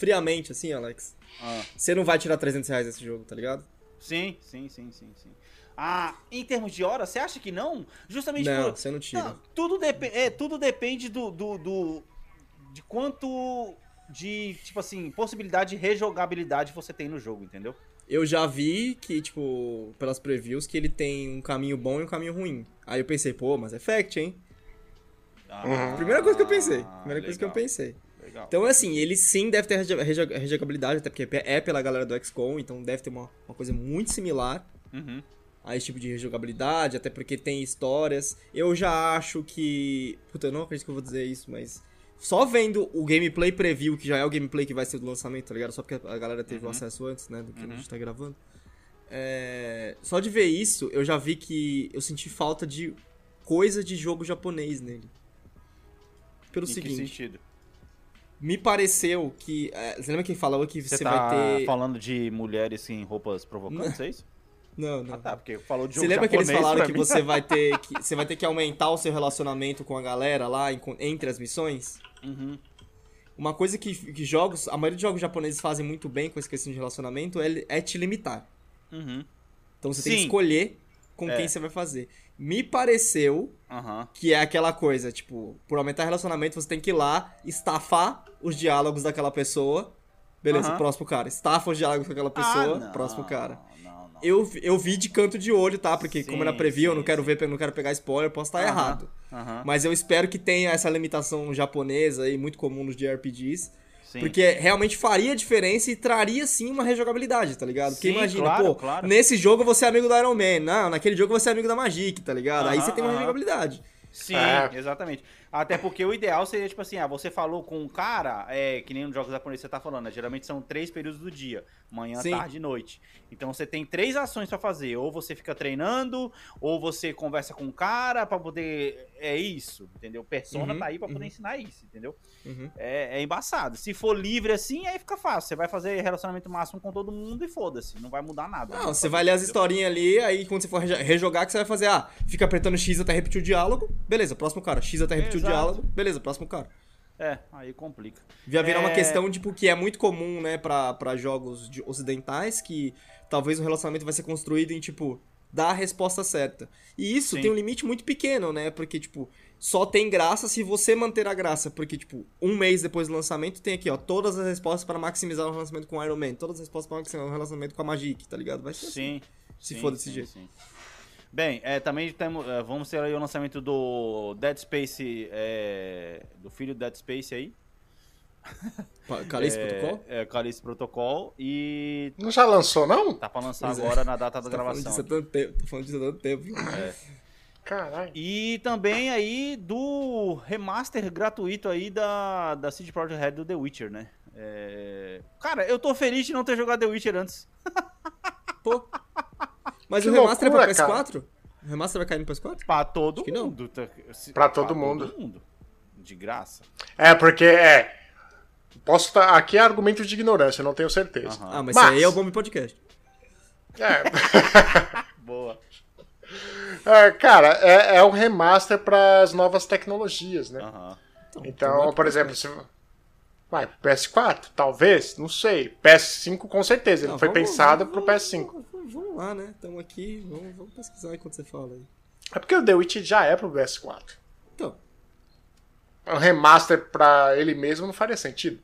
Friamente, assim, Alex. Ah, Você não vai tirar 300 reais desse jogo, tá ligado? sim, sim, sim, sim, sim. Ah, em termos de hora, você acha que não? Justamente Não, por. você não tira. Não, tudo, depe... é, tudo depende do, do, do- de quanto de, tipo assim, possibilidade de rejogabilidade você tem no jogo, entendeu? Eu já vi que, tipo, pelas previews, que ele tem um caminho bom e um caminho ruim. Aí eu pensei, pô, mas é fact, hein? Ah, Primeira coisa que eu pensei. Primeira coisa que eu legal, pensei. Legal. Então, assim, ele sim deve ter rejogabilidade, até porque é pela galera do XCOM, então deve ter uma, uma coisa muito similar Uhum. a esse tipo de rejogabilidade, até porque tem histórias. Eu já acho que. Puta, eu não acredito que eu vou dizer isso, mas. Só vendo o gameplay preview, que já é o gameplay que vai ser do lançamento, tá ligado? Só porque a galera teve o acesso antes, né? Do que a gente tá gravando. É, Só de ver isso, eu já vi que eu senti falta de coisa de jogo japonês nele. Pelo Em que seguinte, sentido? Me pareceu que. é, Você lembra quem falou que você, Você vai tá ter. falando de mulheres em roupas provocantes, é isso? Não, não. Ah, tá, porque falou de Você lembra que eles falaram que mim. você vai ter que você vai ter que aumentar o seu relacionamento com a galera lá em- entre as missões? Uhum. Uma coisa que, que jogos, a maioria dos jogos japoneses fazem muito bem com essa questão de relacionamento é, é te limitar. Uhum. Então você tem que Sim. escolher com É. quem você vai fazer. Me pareceu Aham. que é aquela coisa, tipo, por aumentar relacionamento você tem que ir lá, estafar os diálogos daquela pessoa. Beleza, Aham. próximo cara. Estafa os diálogos com aquela pessoa, Ah, não, próximo cara. Não, não. Eu, vi- eu vi de canto de olho, tá? Porque como era Sim, preview, eu não sim, quero sim. ver, eu não quero pegar spoiler, posso estar Aham, errado. aham. Mas eu espero que tenha essa limitação japonesa aí, muito comum nos JRPGs. Sim. Porque realmente faria diferença e traria sim uma rejogabilidade, tá ligado? Porque Sim, imagina, claro, pô, claro. nesse jogo você é amigo do Iron Man, não, naquele jogo você é amigo da Magic, tá ligado? aí você tem uma aham. rejogabilidade. Sim, É. exatamente. Até porque o ideal seria, tipo assim, ah, você falou com um cara, é, que nem nos jogos japoneses você tá falando, né? Geralmente são três períodos do dia. Manhã, Sim. tarde e noite. Então você tem três ações pra fazer. Ou você fica treinando, ou você conversa com o cara pra poder. É isso, entendeu? Persona Uhum, tá aí pra poder uhum. ensinar isso, entendeu? Uhum. É, é embaçado. Se for livre assim, aí fica fácil. Você vai fazer relacionamento máximo com todo mundo e foda-se. Não vai mudar nada. Não, você vai ler as historinhas ali, aí quando você for rejo- rejogar, que você vai fazer, ah, fica apertando X até repetir o diálogo, beleza, próximo cara. X até repetir Exato. o diálogo, beleza, próximo cara. É, aí complica. Vai virar uma É. questão, tipo, que é muito comum, né, pra, pra jogos de- ocidentais, que talvez o relacionamento vai ser construído em, tipo, dar a resposta certa. E isso Sim. tem um limite muito pequeno, né, porque, tipo, só tem graça se você manter a graça, porque, tipo, um mês depois do lançamento tem aqui, ó, todas as respostas para maximizar o relacionamento com o Iron Man, todas as respostas para maximizar o relacionamento com a Magic, tá ligado? Vai ser assim. Sim. Se sim, for desse sim, jeito. sim. Bem, é, também temos, é, vamos ter aí o lançamento do Dead Space, é, do filho do Dead Space aí. Calixto é, Protocol? É, Calixto Protocol. E Não já lançou, não? tá pra lançar Pois é. agora na data da tá falando gravação. há tanto tempo, tô falando disso há tanto tempo. Caralho. E também aí do remaster gratuito aí da, da CD Projekt Red do The Witcher, né? É, Cara, eu tô feliz de não ter jogado The Witcher antes. Pô. Mas Que o remaster é loucura, pra cara. PS4? O remaster vai cair no PS4? Pra todo Acho que não. mundo. tá? Se- Pra todo mundo. De graça. É, porque é. Posso estar. Aqui é argumento de ignorância, não tenho certeza. Aham. Ah, mas, Mas- isso aí é o Bomb Podcast. É. Boa. É, cara, é, é um remaster para as novas tecnologias, né? Aham. Então, por exemplo, se... Vai, PS4? Talvez, não sei. PS5 com certeza, ele Não, foi vamos- pensado vamos- pro PS5. Vamos, vamos lá, né? Estamos aqui, vamos, vamos pesquisar enquanto você fala aí. É porque o The Witch já é pro PS4. Então, Um remaster pra ele mesmo não faria sentido.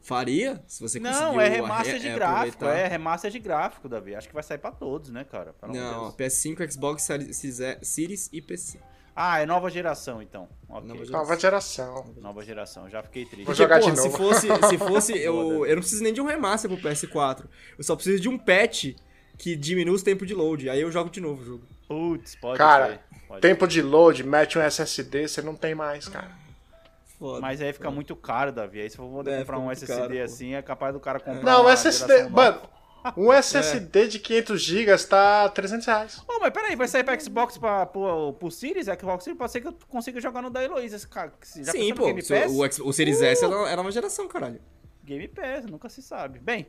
faria? Se você conseguiu... Não, é remaster de gráfico. aproveitar. É remaster de gráfico, Davi. Acho que vai sair pra todos, né, cara? De Não, Deus. PS5, Xbox Series e PC. Ah, é nova geração, então. Ok. Nova Nova geração. Nova geração. Já fiquei triste. Vou jogar de porra, novo. Se fosse, se fosse eu, eu não preciso nem de um remaster pro PS4. Eu só preciso de um patch que diminua os tempos de load. Aí eu jogo de novo o jogo. Putz, pode Cara, ser. Pode tempo de load, mete um SSD, você não tem mais, cara. Foda. Mas aí fica muito caro, Davi. Aí se for poder É, comprar um SSD caro, pô. assim, é capaz do cara comprar Não, uma SSD. nova. Mano, um SSD de 500 GB tá 300 reais. Ô, mas peraí, vai sair pra Xbox pra, pro, pro Series? Xbox Series pode ser que eu consiga jogar no da Heloísa. esse cara. Já Sim, pô. Game se Pass? O, o Series S era, era uma geração, caralho. Game Pass, nunca se sabe. Bem,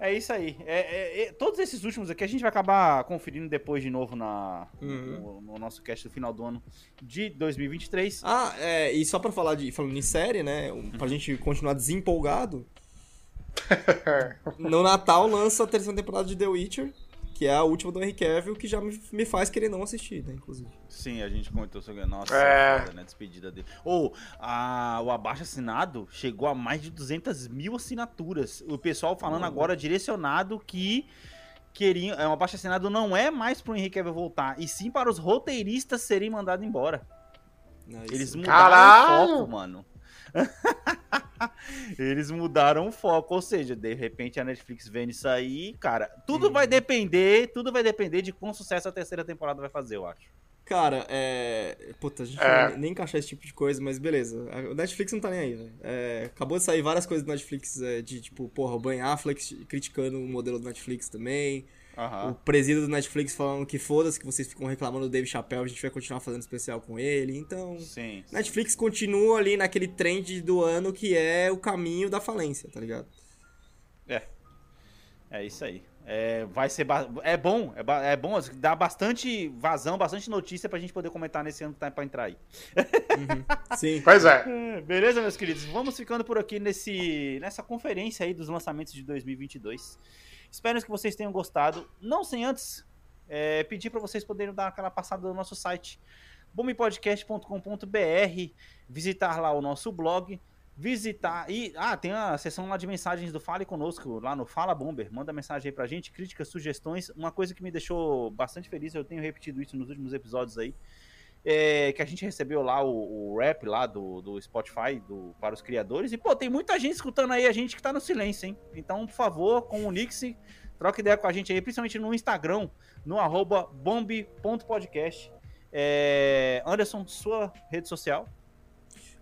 é isso aí. É, é- é- todos esses últimos aqui a gente vai acabar conferindo depois de novo na, no, no nosso cast do final do ano de 2023. Ah, é, e só pra falar de. Falando em série, né? Pra gente continuar desempolgado. no Natal lança a terceira temporada de The Witcher, que é a última do Henry Cavill, que já me, me faz querer não assistir, né, inclusive. Sim, a gente comentou sobre. Nossa, É. foda, né? Despedida dele. Ou, a- o abaixo assinado chegou a mais de 200 mil assinaturas. O pessoal falando agora direcionado que. Queriam, é, o abaixo assinado não é mais pro Henrique Cavill voltar, e sim para os roteiristas serem mandados embora. Não, Eles mudaram Caralho! o foco, mano. Eles mudaram o foco, ou seja, de repente a Netflix vendo isso aí, cara, tudo vai depender, tudo vai depender de quão sucesso a terceira temporada vai fazer, eu acho. Cara, é. Puta, a gente É. nem encaixar esse tipo de coisa, mas beleza. O Netflix não tá nem aí, velho. É, acabou de sair várias coisas do Netflix é, de tipo, porra, o Ben Affleck criticando o modelo do Netflix também. O Aham. presídio do Netflix falando que foda-se que vocês ficam reclamando do Dave Chappelle, a gente vai continuar fazendo especial com ele. Então, Sim. sim. Netflix continua ali naquele trend do ano que é o caminho da falência, tá ligado? É isso aí. É, vai ser ba- é bom, é, ba- é bom, dá bastante vazão, bastante notícia pra gente poder comentar nesse ano que tá pra entrar aí. Sim. Pois é. É, Beleza, meus queridos? Vamos ficando por aqui nesse, nessa conferência aí dos lançamentos de 2022. Espero que vocês tenham gostado. Não sem antes é, pedir para vocês poderem dar aquela passada no nosso site bombpodcast.com.br, visitar lá o nosso blog, visitar e ah, tem a seção lá de mensagens do Fale conosco lá no Fala Bomber. Manda mensagem aí pra gente, críticas, sugestões. Uma coisa que me deixou bastante feliz, eu tenho repetido isso nos últimos episódios aí é, que a gente recebeu lá o, o rap lá do, do Spotify do, para os criadores. E, pô, tem muita gente escutando aí a gente que tá no silêncio, hein? Então, por favor, comunique-se, troca ideia com a gente aí, principalmente no Instagram, no arroba bombe.podcast. É, Anderson, sua rede social.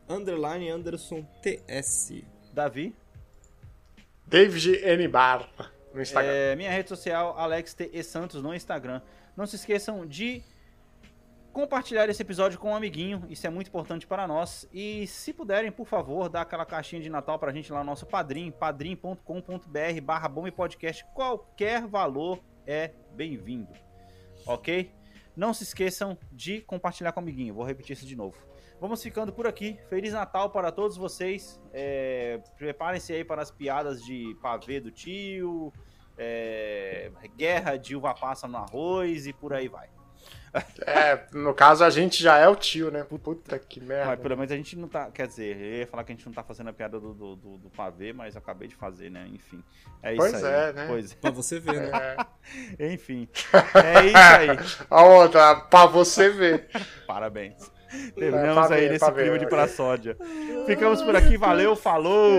Underline Anderson TS. Davi. David N. Bar no Instagram. É, minha rede social, Alex T. E. Santos no Instagram. Não se esqueçam de compartilhar esse episódio com um amiguinho, isso é muito importante para nós. E se puderem, por favor, dar aquela caixinha de Natal pra gente lá no nosso padrim, padrim.com.br barra podcast. Qualquer valor é bem-vindo, ok? Não se esqueçam de compartilhar com o amiguinho, vou repetir isso de novo. Vamos ficando por aqui. Feliz Natal para todos vocês. É, Preparem-se aí para as piadas de pavê do tio, é, guerra de uva passa no arroz e por aí vai. É, no caso a gente já é o tio, né? Puta que Mas merda. pelo menos a gente não tá. Quer dizer, eu ia falar que a gente não tá fazendo a piada do, do, do- do pavê, mas eu acabei de fazer, né? Enfim. É isso Pois aí. é, né? Pois Pra você ver, né? É. Enfim. É isso aí. A outra, pra você ver. Parabéns. É, Terminamos pra aí ver, nesse ver, clima de praçódia. Ficamos por aqui, valeu, falou!